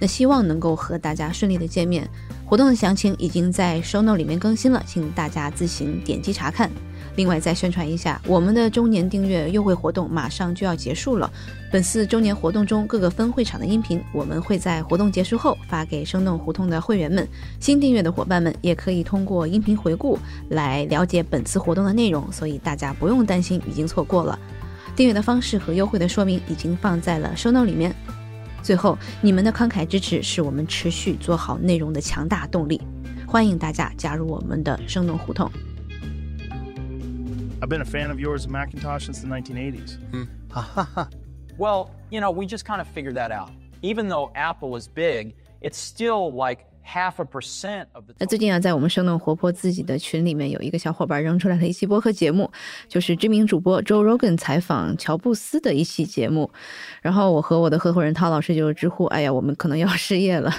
那希望能够和大家顺利的见面。活动的详情已经在 show note 里面更新了，请大家自行点击查看。另外再宣传一下，我们的周年订阅优惠活动马上就要结束了。本次周年活动中各个分会场的音频，我们会在活动结束后发给生动胡同的会员们。新订阅的伙伴们也可以通过音频回顾来了解本次活动的内容，所以大家不用担心已经错过了。订阅的方式和优惠的说明已经放在了 show note 里面。最后，你们的慷慨支持是我们持续做好内容的强大动力。欢迎大家加入我们的生动胡同。I've been a fan of yours and Macintosh since the 1980s. Hmm. Well, you know, we just kind of figured that out. Even though Apple is big, it's still like half a percent of the 那最近啊，在我们生动活泼自己的群里面，有一个小伙伴扔出来了一期播客节目，就是知名主播 Joe Rogan 采访乔布斯的一期节目。然后我和我的合伙人涛老师就直呼：“哎呀，我们可能要失业了。”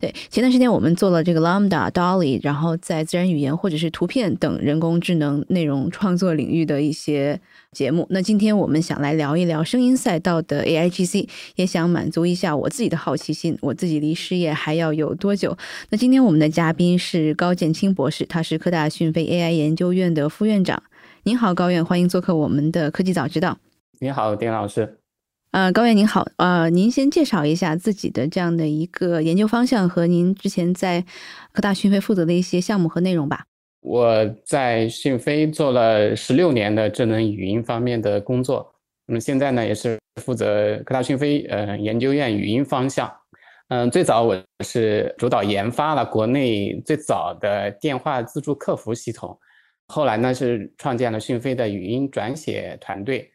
对，前段时间我们做了这个 Lambda、Dolly，然后在自然语言或者是图片等人工智能内容创作领域的一些节目。那今天我们想来聊一聊声音赛道的 AIGC，也想满足一下我自己的好奇心，我自己离失业还要有多久？那今天我们的嘉宾是高建清博士，他是科大讯飞 AI 研究院的副院长。您好，高院，欢迎做客我们的科技早知道。您好，丁老师。呃，高院您好，呃，您先介绍一下自己的这样的一个研究方向和您之前在科大讯飞负责的一些项目和内容吧。我在讯飞做了十六年的智能语音方面的工作，那么现在呢也是负责科大讯飞呃研究院语音方向。嗯，最早我是主导研发了国内最早的电话自助客服系统，后来呢是创建了讯飞的语音转写团队。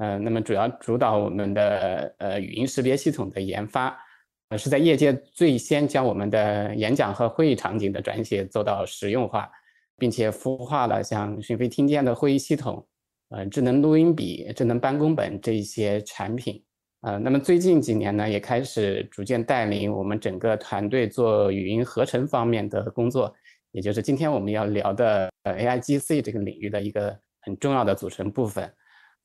呃，那么主要主导我们的呃语音识别系统的研发，呃是在业界最先将我们的演讲和会议场景的转写做到实用化。并且孵化了像讯飞听见的会议系统、呃智能录音笔、智能办公本这一些产品。呃，那么最近几年呢，也开始逐渐带领我们整个团队做语音合成方面的工作，也就是今天我们要聊的呃 AIGC 这个领域的一个很重要的组成部分。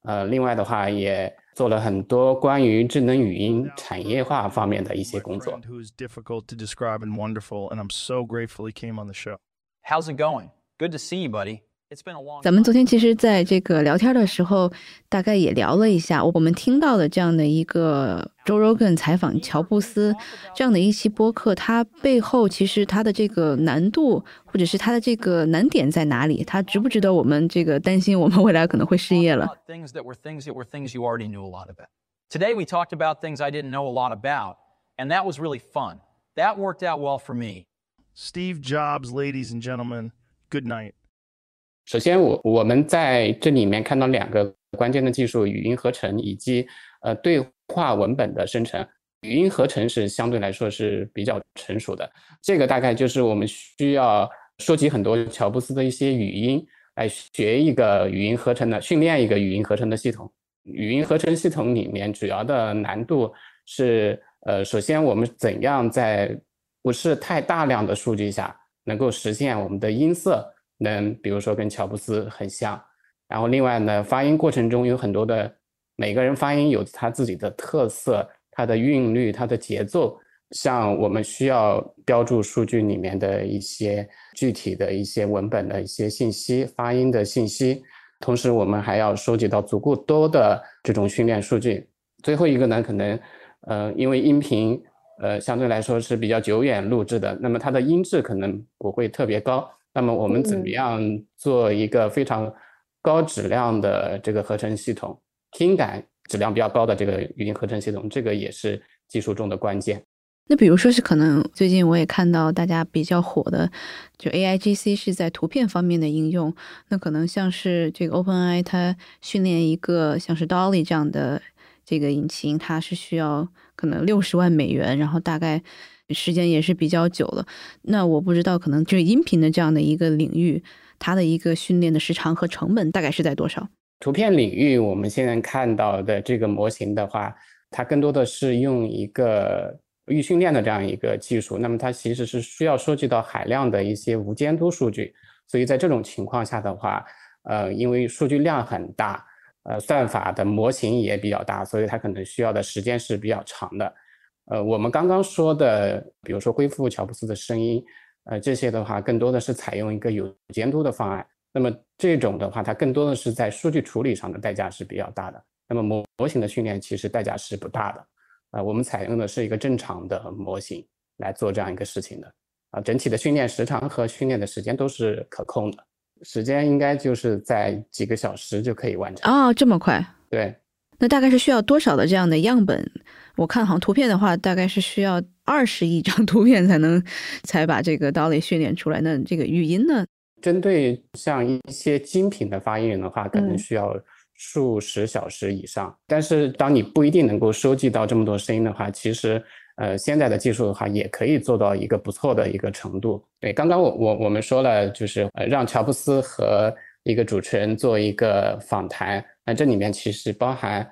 呃，另外的话也做了很多关于智能语音产业化方面的一些工作。Who's difficult to describe and wonderful, and I'm so grateful he came on the show. How's it going? Good to see you, buddy. It's been a long 咱们 time. 昨天其实在这个聊天的时候，大概也聊了一下，我们听到的这样的一个 Joe Rogan 采访乔布斯这样的一期播客，它背后其实它的这个难度或者是它的这个难点在哪里？它值不值得我们这个担心我们未来可能会失业了？ About Things that were things that were things you already knew a lot about. Today we talked about things I didn't know a lot about, and that was really fun. That worked out well for me. Steve Jobs, ladies and gentlemen, Good night. 首先我，我们在这里面看到两个关键的技术：语音合成以及呃对话文本的生成。语音合成是相对来说是比较成熟的，这个大概就是我们需要收集很多乔布斯的一些语音，来学一个语音合成的，训练一个语音合成的系统。语音合成系统里面主要的难度是，呃，首先我们怎样在不是太大量的数据下，能够实现我们的音色能，比如说跟乔布斯很像。然后另外呢，发音过程中有很多的每个人发音有他自己的特色，它的韵律、它的节奏。像我们需要标注数据里面的一些具体的一些文本的一些信息、发音的信息，同时我们还要收集到足够多的这种训练数据。最后一个呢，可能呃，因为音频呃相对来说是比较久远录制的，那么它的音质可能不会特别高。那么我们怎么嗯样做一个非常高质量的这个合成系统，听感质量比较高的这个语音合成系统，这个也是技术中的关键。那比如说是可能最近我也看到大家比较火的，就 AIGC 是在图片方面的应用。那可能像是这个 OpenAI 它训练一个像是 Dolly 这样的这个引擎，它是需要可能六十万美元，然后大概时间也是比较久了。那我不知道，可能这个音频的这样的一个领域，它的一个训练的时长和成本大概是在多少？图片领域，我们现在看到的这个模型的话，它更多的是用一个预训练的这样一个技术，那么它其实是需要收集到海量的一些无监督数据，所以在这种情况下的话，呃，因为数据量很大，呃，算法的模型也比较大，所以它可能需要的时间是比较长的。呃，我们刚刚说的，比如说恢复乔布斯的声音，呃，这些的话，更多的是采用一个有监督的方案。那么这种的话，它更多的是在数据处理上的代价是比较大的。那么模模型的训练其实代价是不大的。啊，我们采用的是一个正常的模型来做这样一个事情的。啊，整体的训练时长和训练的时间都是可控的，时间应该就是在几个小时就可以完成。哦，这么快？对，那大概是需要多少的这样的样本？我看好像图片的话，大概是需要二十亿张图片才能才把这个 Dolly 训练出来。那这个语音呢？针对像一些精品的发音人的话，可能嗯需要数十小时以上。但是当你不一定能够收集到这么多声音的话，其实呃现在的技术的话也可以做到一个不错的一个程度。对，刚刚我我我们说了，就是呃让乔布斯和一个主持人做一个访谈，那这里面其实包含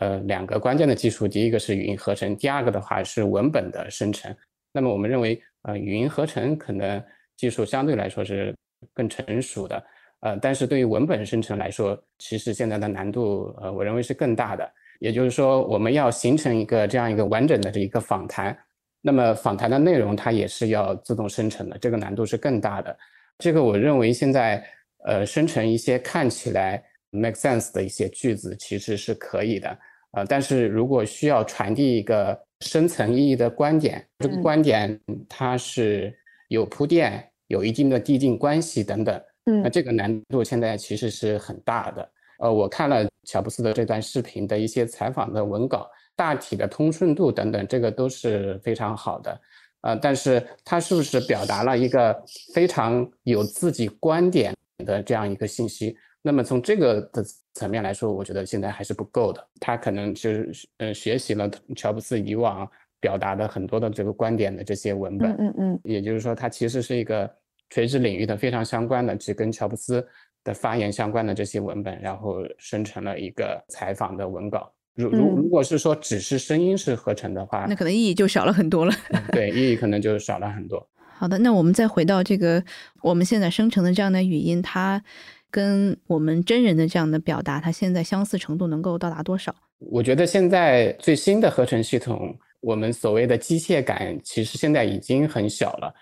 呃两个关键的技术，第一个是语音合成，第二个的话是文本的生成。那么我们认为，呃，语音合成可能技术相对来说是更成熟的，呃，但是对于文本生成来说，其实现在的难度，呃，我认为是更大的。也就是说，我们要形成一个这样一个完整的这一个访谈，那么访谈的内容它也是要自动生成的，这个难度是更大的。这个我认为现在，呃，生成一些看起来 make sense 的一些句子其实是可以的，呃，但是如果需要传递一个深层意义的观点，这个嗯观点它是有铺垫、有一定的递进关系等等，嗯那嗯这个难度现在其实是很大的。呃，我看了乔布斯的这段视频的一些采访的文稿，大体的通顺度等等，这个都是非常好的。呃，但是他是不是表达了一个非常有自己观点的这样一个信息？那么从这个的层面来说，我觉得现在还是不够的。他可能就是呃学习了乔布斯以往表达的很多的这个观点的这些文本，嗯嗯也就是说，他其实是一个垂直领域的非常相关的，只跟乔布斯的发言相关的这些文本，然后生成了一个采访的文稿。如如如果是说只是声音是合成的话，那可能意义就少了很多了。对，意义可能就少了很多。好的，那我们再回到这个我们现在生成的这样的语音，它跟我们真人的这样的表达，它现在相似程度能够到达多少？我觉得现在最新的合成系统，我们所谓的机械感，其实现在已经很小了。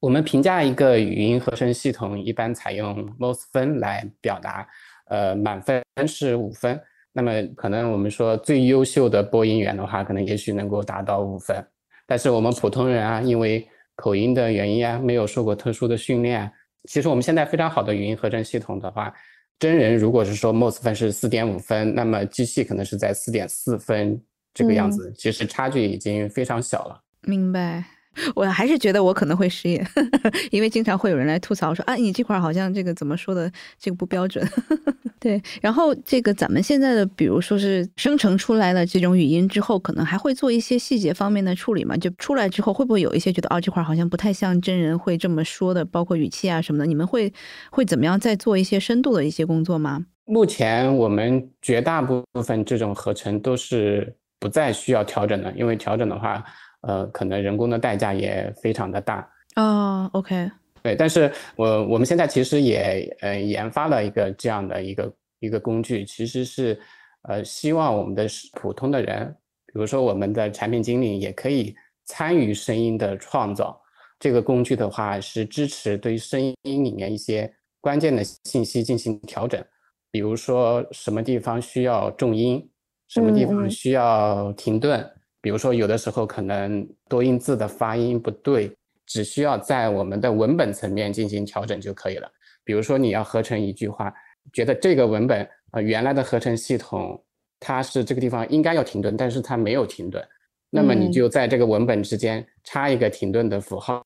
我们评价一个语音合成系统，一般采用 most 分来表达，呃，满分是五分。那么可能我们说最优秀的播音员的话，可能也许能够达到五分。但是我们普通人啊，因为口音的原因啊，没有受过特殊的训练。其实我们现在非常好的语音合成系统的话，真人如果是说 most 分是四点五分，那么机器可能是在四点四分这个样子。其实差距已经非常小了。明白。我还是觉得我可能会失业，因为经常会有人来吐槽说啊，你这块好像这个怎么说的这个不标准。对，然后这个咱们现在的，比如说是生成出来了这种语音之后，可能还会做一些细节方面的处理嘛？就出来之后会不会有一些觉得哦，这块好像不太像真人会这么说的，包括语气啊什么的？你们会会怎么样再做一些深度的一些工作吗？目前我们绝大部分这种合成都是不再需要调整的，因为调整的话。呃，可能人工的代价也非常的大哦。OK，对，但是我我们现在其实也呃研发了一个这样的一个一个工具，其实是呃希望我们的普通的人，比如说我们的产品经理也可以参与声音的创造。这个工具的话是支持对声音里面一些关键的信息进行调整，比如说什么地方需要重音，什么地方需要停顿。比如说，有的时候可能多音字的发音不对，只需要在我们的文本层面进行调整就可以了。比如说，你要合成一句话，觉得这个文本啊，原来的合成系统它是这个地方应该要停顿，但是它没有停顿，那么你就在这个文本之间插一个停顿的符号。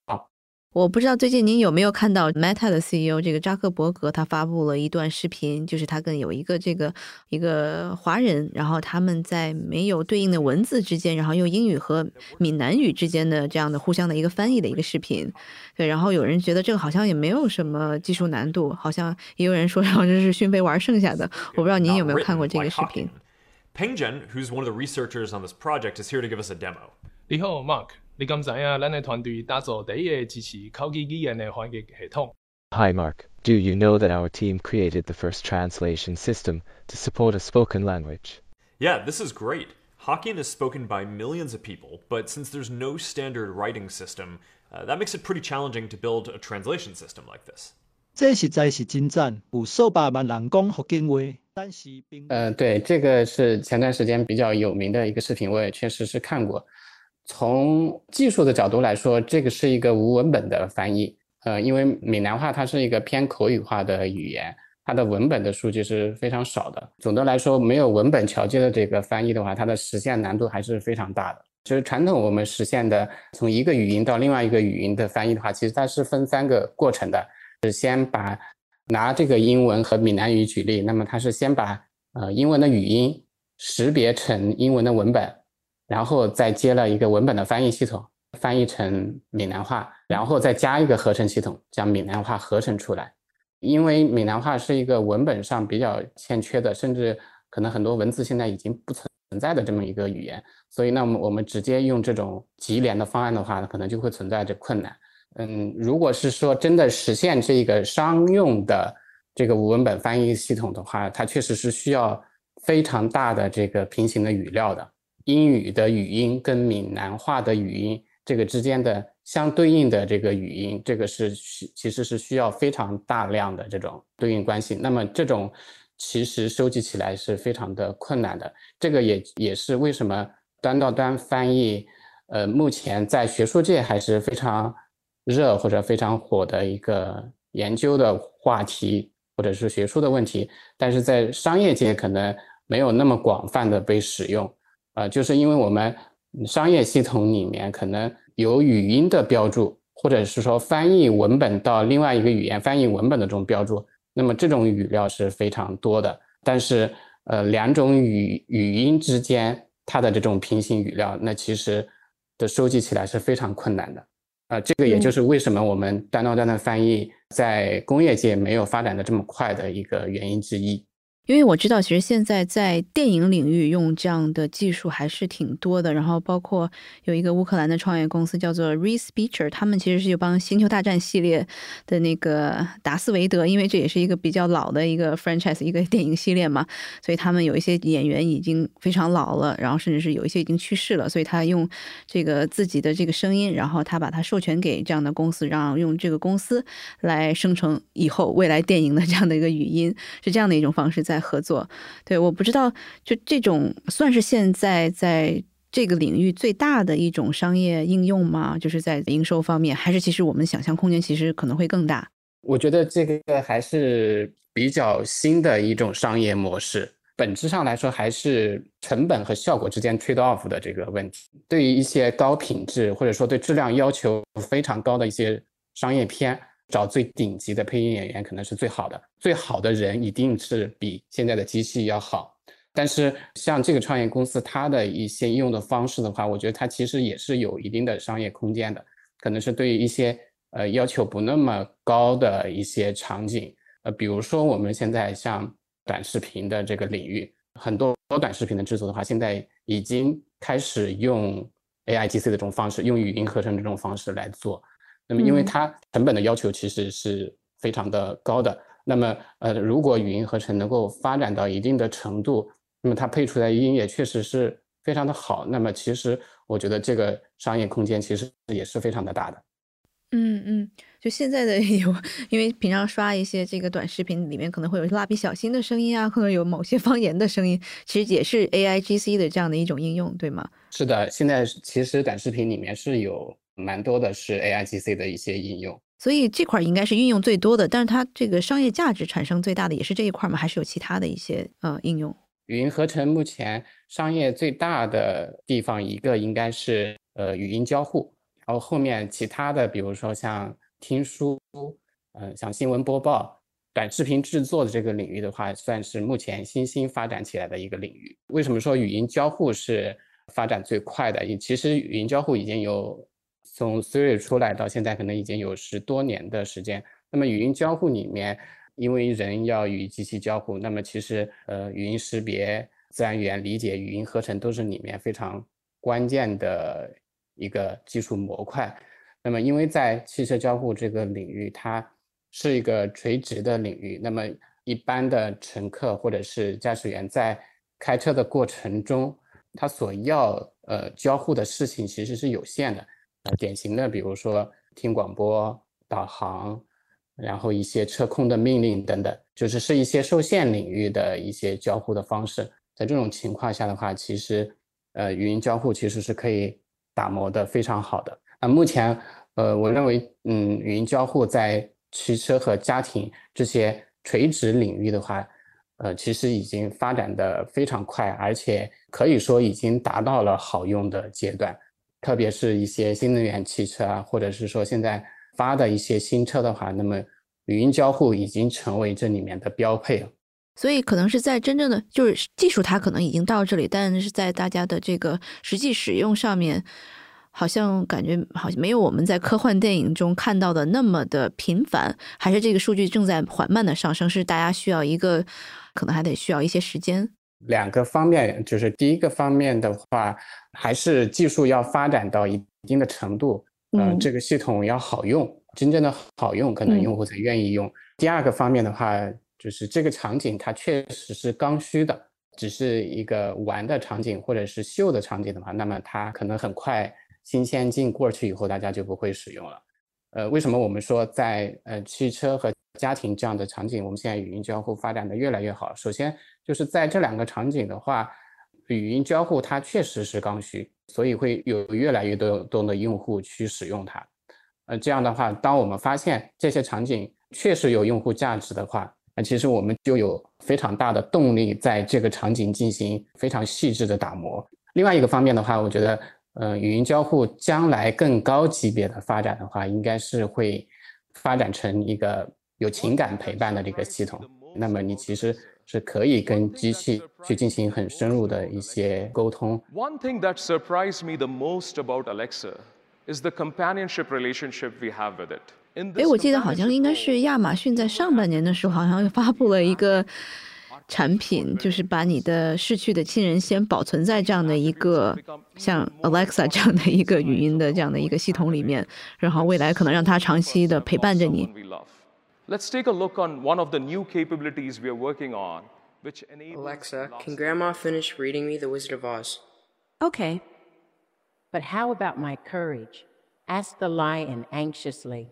我不知道最近您有没有看到 Meta 的 CEO 这个扎克伯格，他发布了一段视频，就是他跟有一个这个一个华人，然后他们在没有对应的文字之间，然后用英语和闽南语之间的这样的互相的一个翻译的一个视频。对，然后有人觉得这个好像也没有什么技术难度，好像也有人说好像是讯飞玩剩下的。我不知道您有没有看过这个视频。Peng Zhen, who's one of the researchers on this project, is here to give us a demo. 你好，Mark。你敢知影咱的团队打造第一个支持口语语言的翻译系统？Hi Mark, do you know that our team created the first translation system to support a spoken language? Yeah, this is great. Hokkien is spoken by millions of people, but since there's no standard writing system, uh, that makes it pretty challenging to build a translation system like this. 这实在是真赞，有数百万人讲福建话，但是并……呃，对，这个是前段时间比较有名的一个视频，我也确实是看过。 从技术的角度来说，这个是一个无文本的翻译。呃，因为闽南话它是一个偏口语化的语言，它的文本的数据是非常少的。总的来说，没有文本桥接的这个翻译的话，它的实现难度还是非常大的。就是传统我们实现的从一个语音到另外一个语音的翻译的话，其实它是分三个过程的。是先把拿这个英文和闽南语举例，那么它是先把呃英文的语音识别成英文的文本。然后再接了一个文本的翻译系统，翻译成闽南话，然后再加一个合成系统，将闽南话合成出来。因为闽南话是一个文本上比较欠缺的，甚至可能很多文字现在已经不存在的这么一个语言，所以那么我们直接用这种级联的方案的话，可能就会存在着困难。嗯，如果是说真的实现这个商用的这个文本翻译系统的话，它确实是需要非常大的这个平行的语料的。英语的语音跟闽南话的语音这个之间的相对应的这个语音，这个是其实是需要非常大量的这种对应关系。那么这种其实收集起来是非常的困难的。这个也也是为什么端到端翻译，呃，目前在学术界还是非常热或者非常火的一个研究的话题，或者是学术的问题。但是在商业界可能没有那么广泛的被使用。啊，就是因为我们商业系统里面可能有语音的标注，或者是说翻译文本到另外一个语言翻译文本的这种标注，那么这种语料是非常多的。但是，呃，两种语语音之间它的这种平行语料，那其实的收集起来是非常困难的。呃，这个也就是为什么我们端到端的翻译在工业界没有发展的这么快的一个原因之一。因为我知道，其实现在在电影领域用这样的技术还是挺多的。然后包括有一个乌克兰的创业公司叫做 Respeecher，他们其实是有帮《星球大战》系列的那个达斯维德，因为这也是一个比较老的一个 franchise 一个电影系列嘛，所以他们有一些演员已经非常老了，然后甚至是有一些已经去世了，所以他用这个自己的这个声音，然后他把它授权给这样的公司，让用这个公司来生成以后未来电影的这样的一个语音，是这样的一种方式在。在合作，对，我不知道，就这种算是现在在这个领域最大的一种商业应用吗？就是在营收方面，还是其实我们想象空间其实可能会更大？我觉得这个还是比较新的一种商业模式，本质上来说还是成本和效果之间 trade off 的这个问题。对于一些高品质或者说对质量要求非常高的一些商业片。找最顶级的配音演员可能是最好的，最好的人一定是比现在的机器要好。但是像这个创业公司，它的一些应用的方式的话，我觉得它其实也是有一定的商业空间的，可能是对于一些呃要求不那么高的一些场景，呃，比如说我们现在像短视频的这个领域，很多短视频的制作的话，现在已经开始用 AIGC 的这种方式，用语音合成这种方式来做。那么，因为它成本的要求其实是非常的高的。那么，呃，如果语音合成能够发展到一定的程度，那么它配出来音也确实是非常的好。那么，其实我觉得这个商业空间其实也是非常的大的。嗯嗯，就现在的 有，因为平常刷一些这个短视频里面可能会有蜡笔小新的声音啊，可能有某些方言的声音，其实也是 A I G C 的这样的一种应用，对吗？是的，现在其实短视频里面是有。蛮多的是 AIGC 的一些应用，所以这块应该是运用最多的，但是它这个商业价值产生最大的也是这一块吗？还是有其他的一些呃应用？语音合成目前商业最大的地方一个应该是呃语音交互，然后后面其他的比如说像听书，嗯，像新闻播报、短视频制作的这个领域的话，算是目前新兴发展起来的一个领域。为什么说语音交互是发展最快的？其实语音交互已经有。从 Siri 出来到现在，可能已经有十多年的时间。那么语音交互里面，因为人要与机器交互，那么其实呃语音识别、自然语言理解、语音合成都是里面非常关键的一个技术模块。那么因为在汽车交互这个领域，它是一个垂直的领域，那么一般的乘客或者是驾驶员在开车的过程中，他所要呃交互的事情其实是有限的。呃，典型的，比如说听广播、导航，然后一些车控的命令等等，就是是一些受限领域的一些交互的方式。在这种情况下的话，其实，呃，语音交互其实是可以打磨的非常好的。那目前，呃，我认为，嗯，语音交互在汽车和家庭这些垂直领域的话，呃，其实已经发展的非常快，而且可以说已经达到了好用的阶段。特别是一些新能源汽车啊，或者是说现在发的一些新车的话，那么语音交互已经成为这里面的标配了。所以可能是在真正的就是技术，它可能已经到这里，但是在大家的这个实际使用上面，好像感觉好像没有我们在科幻电影中看到的那么的频繁，还是这个数据正在缓慢的上升，是大家需要一个可能还得需要一些时间。两个方面，就是第一个方面的话，还是技术要发展到一定的程度，嗯，这个系统要好用，真正的好用，可能用户才愿意用。第二个方面的话，就是这个场景它确实是刚需的，只是一个玩的场景或者是秀的场景的话，那么它可能很快新鲜劲过去以后，大家就不会使用了。呃，为什么我们说在呃汽车和家庭这样的场景，我们现在语音交互发展的越来越好？首先就是在这两个场景的话，语音交互它确实是刚需，所以会有越来越多多的用户去使用它。呃，这样的话，当我们发现这些场景确实有用户价值的话，那其实我们就有非常大的动力在这个场景进行非常细致的打磨。另外一个方面的话，我觉得。呃，语音交互将来更高级别的发展的话，应该是会发展成一个有情感陪伴的这个系统。那么你其实是可以跟机器去进行很深入的一些沟通。One thing that surprised me the most about Alexa is the companionship relationship we have with it. 哎，我记得好像应该是亚马逊在上半年的时候，好像又发布了一个。产品，就是把你的逝去的亲人先保存在这样的一个像 Alexa 这样的一个语音的这样的一个系统里面，然后未来可能让它长期的陪伴着你。 someone we love. Let's take a look on one of the new capabilities we are working on, which enables Alexa, can Grandma finish reading me The Wizard of Oz? Okay. But how about my courage? asked the lion anxiously.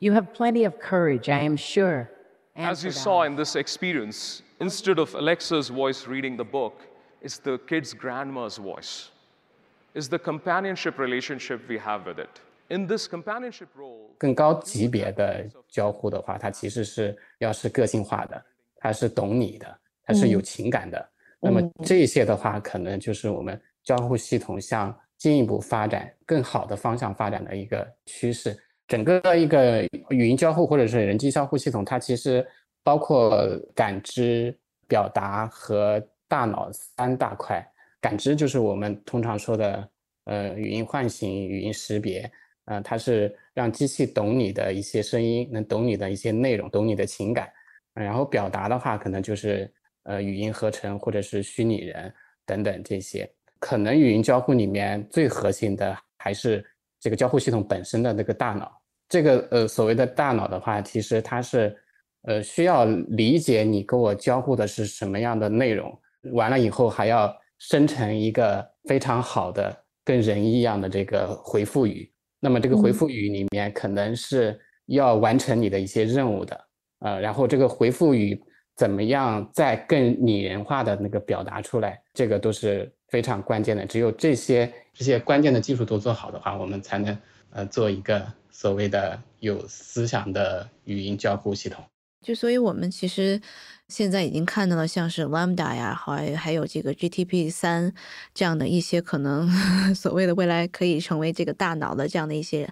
You have plenty of courage, I am sure. As you answered saw Alice. in this experience, instead of Alexa's voice reading the book, it's the kid's grandma's voice. It's the companionship relationship we have with it. In this companionship role, 更高级别的交互的话，它其实是要是个性化的，它是懂你的，它是有嗯情感的。那么嗯这些的话，可能就是我们交互系统向进一步发展、更好的方向发展的一个趋势。整个一个语音交互或者是人机交互系统，它其实包括感知、表达和大脑三大块。感知就是我们通常说的呃语音唤醒、语音识别。呃，它是让机器懂你的一些声音，能懂你的一些内容，懂你的情感。然后表达的话，可能就是呃语音合成或者是虚拟人等等这些。可能语音交互里面最核心的还是这个交互系统本身的那个大脑。这个呃所谓的大脑的话，其实它是呃需要理解你跟我交互的是什么样的内容，完了以后还要生成一个非常好的跟人一样的这个回复语。那么这个回嗯复语里面可能是要完成你的一些任务的，呃，然后这个回复语怎么样再更拟人化的那个表达出来，这个都是非常关键的。只有这些这些关键的技术都做好的话，我们才能呃做一个所谓的有思想的语音交互系统。就所以，我们其实现在已经看到了，像是 Lambda 呀，还还有这个 GTP 三这样的一些可能 所谓的未来可以成为这个大脑的这样的一些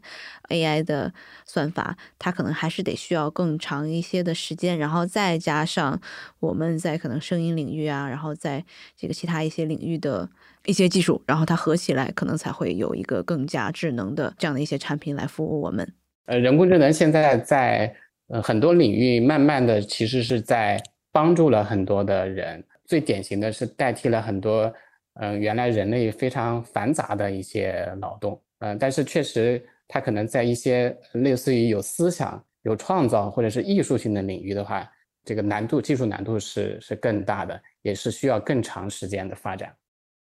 AI 的算法，它可能还是得需要更长一些的时间，然后再加上我们在可能声音领域啊，然后在这个其他一些领域的一些技术，然后它合起来，可能才会有一个更加智能的这样的一些产品来服务我们。呃，人工智能现在在呃很多领域慢慢的其实是在帮助了很多的人，最典型的是代替了很多嗯、原来人类非常繁杂的一些劳动，嗯、但是确实它可能在一些类似于有思想、有创造或者是艺术性的领域的话，这个难度技术难度是是更大的，也是需要更长时间的发展。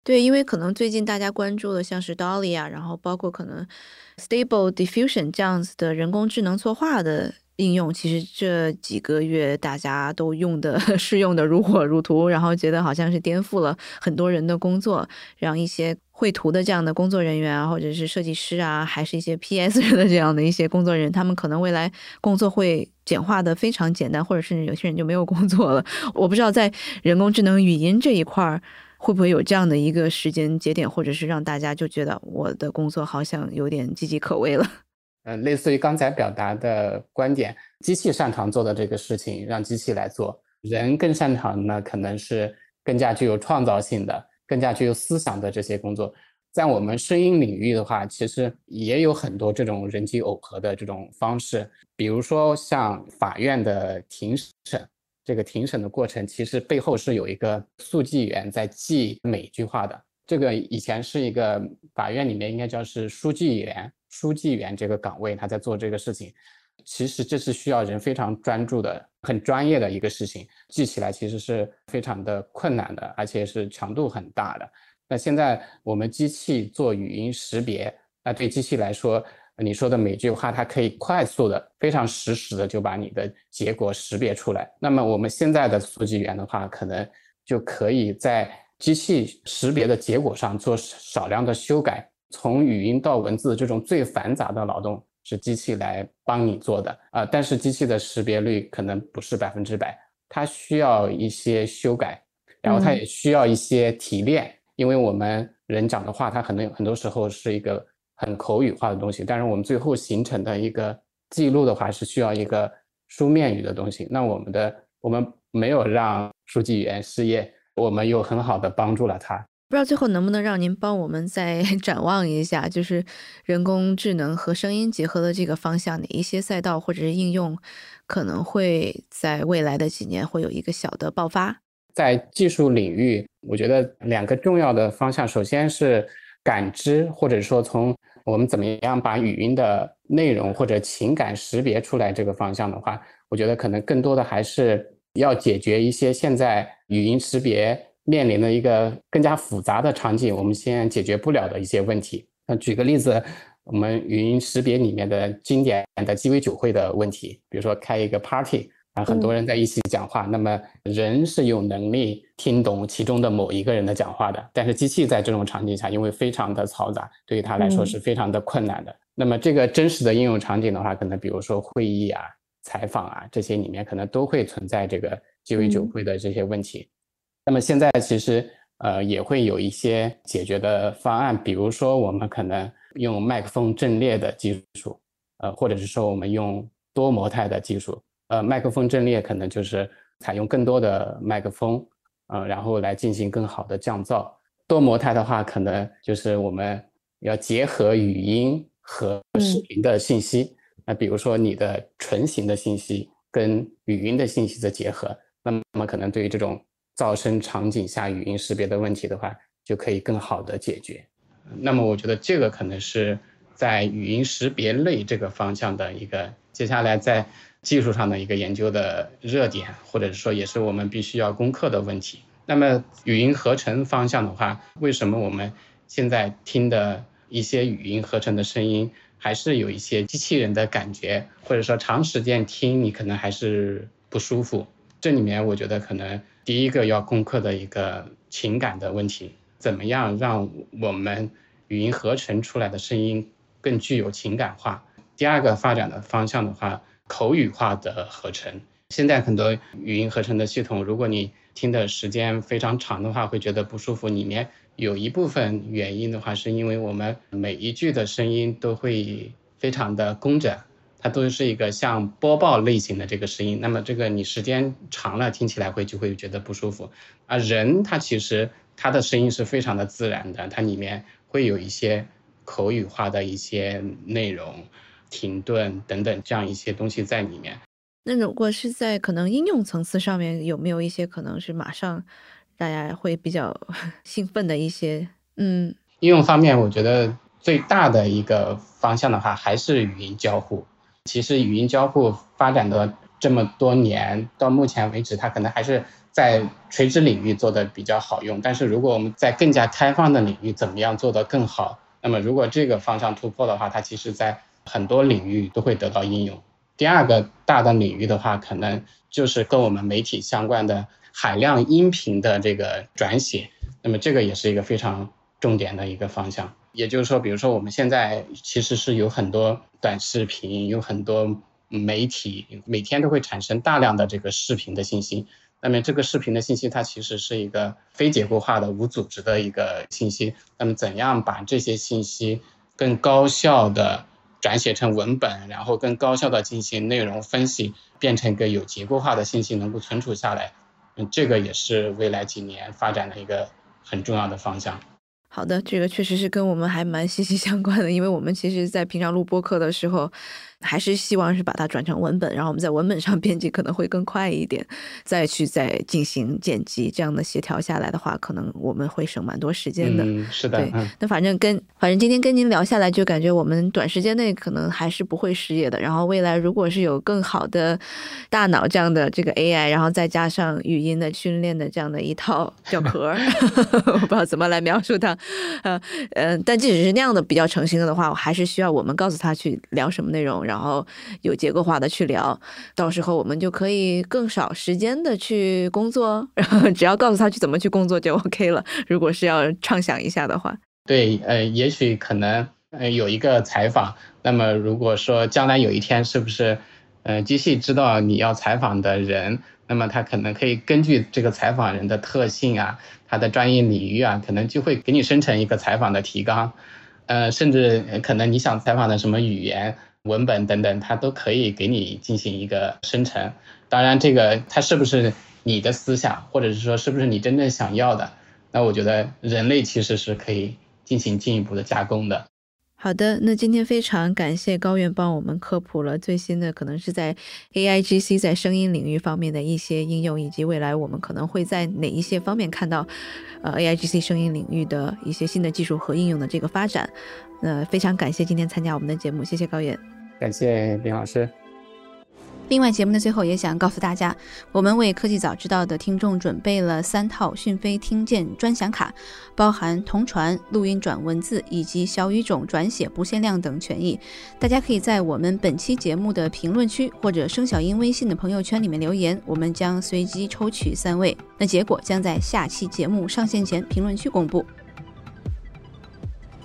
对，因为可能最近大家关注的像是 Dolly 啊，然后包括可能 Stable Diffusion 这样子的人工智能作画的应用，其实这几个月大家都用的试 用的如火如荼，然后觉得好像是颠覆了很多人的工作，让一些绘图的这样的工作人员啊，或者是设计师啊，还是一些 PS 的这样的一些工作人员，他们可能未来工作会简化的非常简单，或者甚至有些人就没有工作了。我不知道在人工智能语音这一块儿。会不会有这样的一个时间节点，或者是让大家就觉得我的工作好像有点岌岌可危了？呃，类似于刚才表达的观点，机器擅长做的这个事情，让机器来做；人更擅长呢，可能是更加具有创造性的、更加具有思想的这些工作。在我们声音领域的话，其实也有很多这种人机耦合的这种方式，比如说像法院的庭审。这个庭审的过程，其实背后是有一个速记员在记每句话的。这个以前是一个法院里面应该叫是书记员，书记员这个岗位，他在做这个事情。其实这是需要人非常专注的、很专业的一个事情，记起来其实是非常的困难的，而且是强度很大的。那现在我们机器做语音识别，那对机器来说，你说的每句话，它可以快速的、非常实时的就把你的结果识别出来。那么我们现在的速记员的话，可能就可以在机器识别的结果上做少量的修改，从语音到文字这种最繁杂的劳动是机器来帮你做的啊、呃。但是机器的识别率可能不是百分之百，它需要一些修改，然后它也需要一些提炼，嗯、因为我们人讲的话，它可能很多时候是一个。很口语化的东西，但是我们最后形成的一个记录的话，是需要一个书面语的东西。那我们的我们没有让书记员失业，我们又很好的帮助了他。不知道最后能不能让您帮我们再 展望一下，就是人工智能和声音结合的这个方向，哪一些赛道或者是应用可能会在未来的几年会有一个小的爆发？在技术领域，我觉得两个重要的方向，首先是感知，或者说从我们怎么样把语音的内容或者情感识别出来这个方向的话，我觉得可能更多的还是要解决一些现在语音识别面临的一个更加复杂的场景，我们现在解决不了的一些问题。那举个例子，我们语音识别里面的经典的鸡尾酒会的问题，比如说开一个 party。啊，很多人在一起讲话，那么人是有能力听懂其中的某一个人的讲话的，但是机器在这种场景下，因为非常的嘈杂，对于它来说是非常的困难的。那么这个真实的应用场景的话，可能比如说会议啊、采访啊这些里面，可能都会存在这个鸡尾酒会的这些问题。那么现在其实呃也会有一些解决的方案，比如说我们可能用麦克风阵列的技术，呃，或者是说我们用多模态的技术。呃，麦克风阵列可能就是采用更多的麦克风，呃，然后来进行更好的降噪。多模态的话，可能就是我们要结合语音和视频的信息。那比如说你的唇形的信息跟语音的信息的结合，那么可能对于这种噪声场景下语音识别的问题的话，就可以更好的解决。那么我觉得这个可能是在语音识别类这个方向的一个接下来在。技术上的一个研究的热点，或者说也是我们必须要攻克的问题。那么语音合成方向的话，为什么我们现在听的一些语音合成的声音还是有一些机器人的感觉，或者说长时间听你可能还是不舒服？这里面我觉得可能第一个要攻克的一个情感的问题，怎么样让我们语音合成出来的声音更具有情感化？第二个发展的方向的话。口语化的合成，现在很多语音合成的系统，如果你听的时间非常长的话，会觉得不舒服。里面有一部分原因的话，是因为我们每一句的声音都会非常的工整，它都是一个像播报类型的这个声音。那么这个你时间长了听起来会就会觉得不舒服。啊人他其实他的声音是非常的自然的，它里面会有一些口语化的一些内容。停顿等等这样一些东西在里面。那如果是在可能应用层次上面，有没有一些可能是马上大家会比较 兴奋的一些？嗯，应用方面，我觉得最大的一个方向的话，还是语音交互。其实语音交互发展的这么多年，到目前为止，它可能还是在垂直领域做的比较好用。但是如果我们在更加开放的领域，怎么样做得更好？那么如果这个方向突破的话，它其实在很多领域都会得到应用。第二个大的领域的话，可能就是跟我们媒体相关的海量音频的这个转写。那么这个也是一个非常重点的一个方向。也就是说，比如说我们现在其实是有很多短视频，有很多媒体每天都会产生大量的这个视频的信息。那么这个视频的信息它其实是一个非结构化的无组织的一个信息。那么怎样把这些信息更高效的？转写成文本，然后更高效的进行内容分析，变成一个有结构化的信息能够存储下来。嗯，这个也是未来几年发展的一个很重要的方向。好的，这个确实是跟我们还蛮息息相关的，因为我们其实在平常录播客的时候。还是希望是把它转成文本，然后我们在文本上编辑可能会更快一点，再去再进行剪辑，这样的协调下来的话，可能我们会省蛮多时间的。嗯，是的。对，那反正跟反正今天跟您聊下来，就感觉我们短时间内可能还是不会失业的。然后未来如果是有更好的大脑这样的这个 AI，然后再加上语音的训练的这样的一套 叫壳，我不知道怎么来描述它。呃呃，但即使是那样的比较成型的话，我还是需要我们告诉他去聊什么内容，然后。然后有结构化的去聊，到时候我们就可以更少时间的去工作，然后只要告诉他去怎么去工作就 OK 了。如果是要畅想一下的话，对，呃，也许可能呃有一个采访，那么如果说将来有一天是不是，呃，机器知道你要采访的人，那么它可能可以根据这个采访人的特性啊，他的专业领域啊，可能就会给你生成一个采访的提纲，呃，甚至可能你想采访的什么语言。文本等等，它都可以给你进行一个生成。当然，这个它是不是你的思想，或者是说是不是你真正想要的，那我觉得人类其实是可以进行进一步的加工的。好的，那今天非常感谢高院帮我们科普了最新的，可能是在 AIGC 在声音领域方面的一些应用，以及未来我们可能会在哪一些方面看到，呃，AIGC 声音领域的一些新的技术和应用的这个发展。那非常感谢今天参加我们的节目，谢谢高岩，感谢林老师。另外，节目的最后也想告诉大家，我们为科技早知道的听众准备了三套讯飞听见专享卡，包含同传、录音转文字以及小语种转写不限量等权益。大家可以在我们本期节目的评论区或者生小英微信的朋友圈里面留言，我们将随机抽取三位。那结果将在下期节目上线前评论区公布。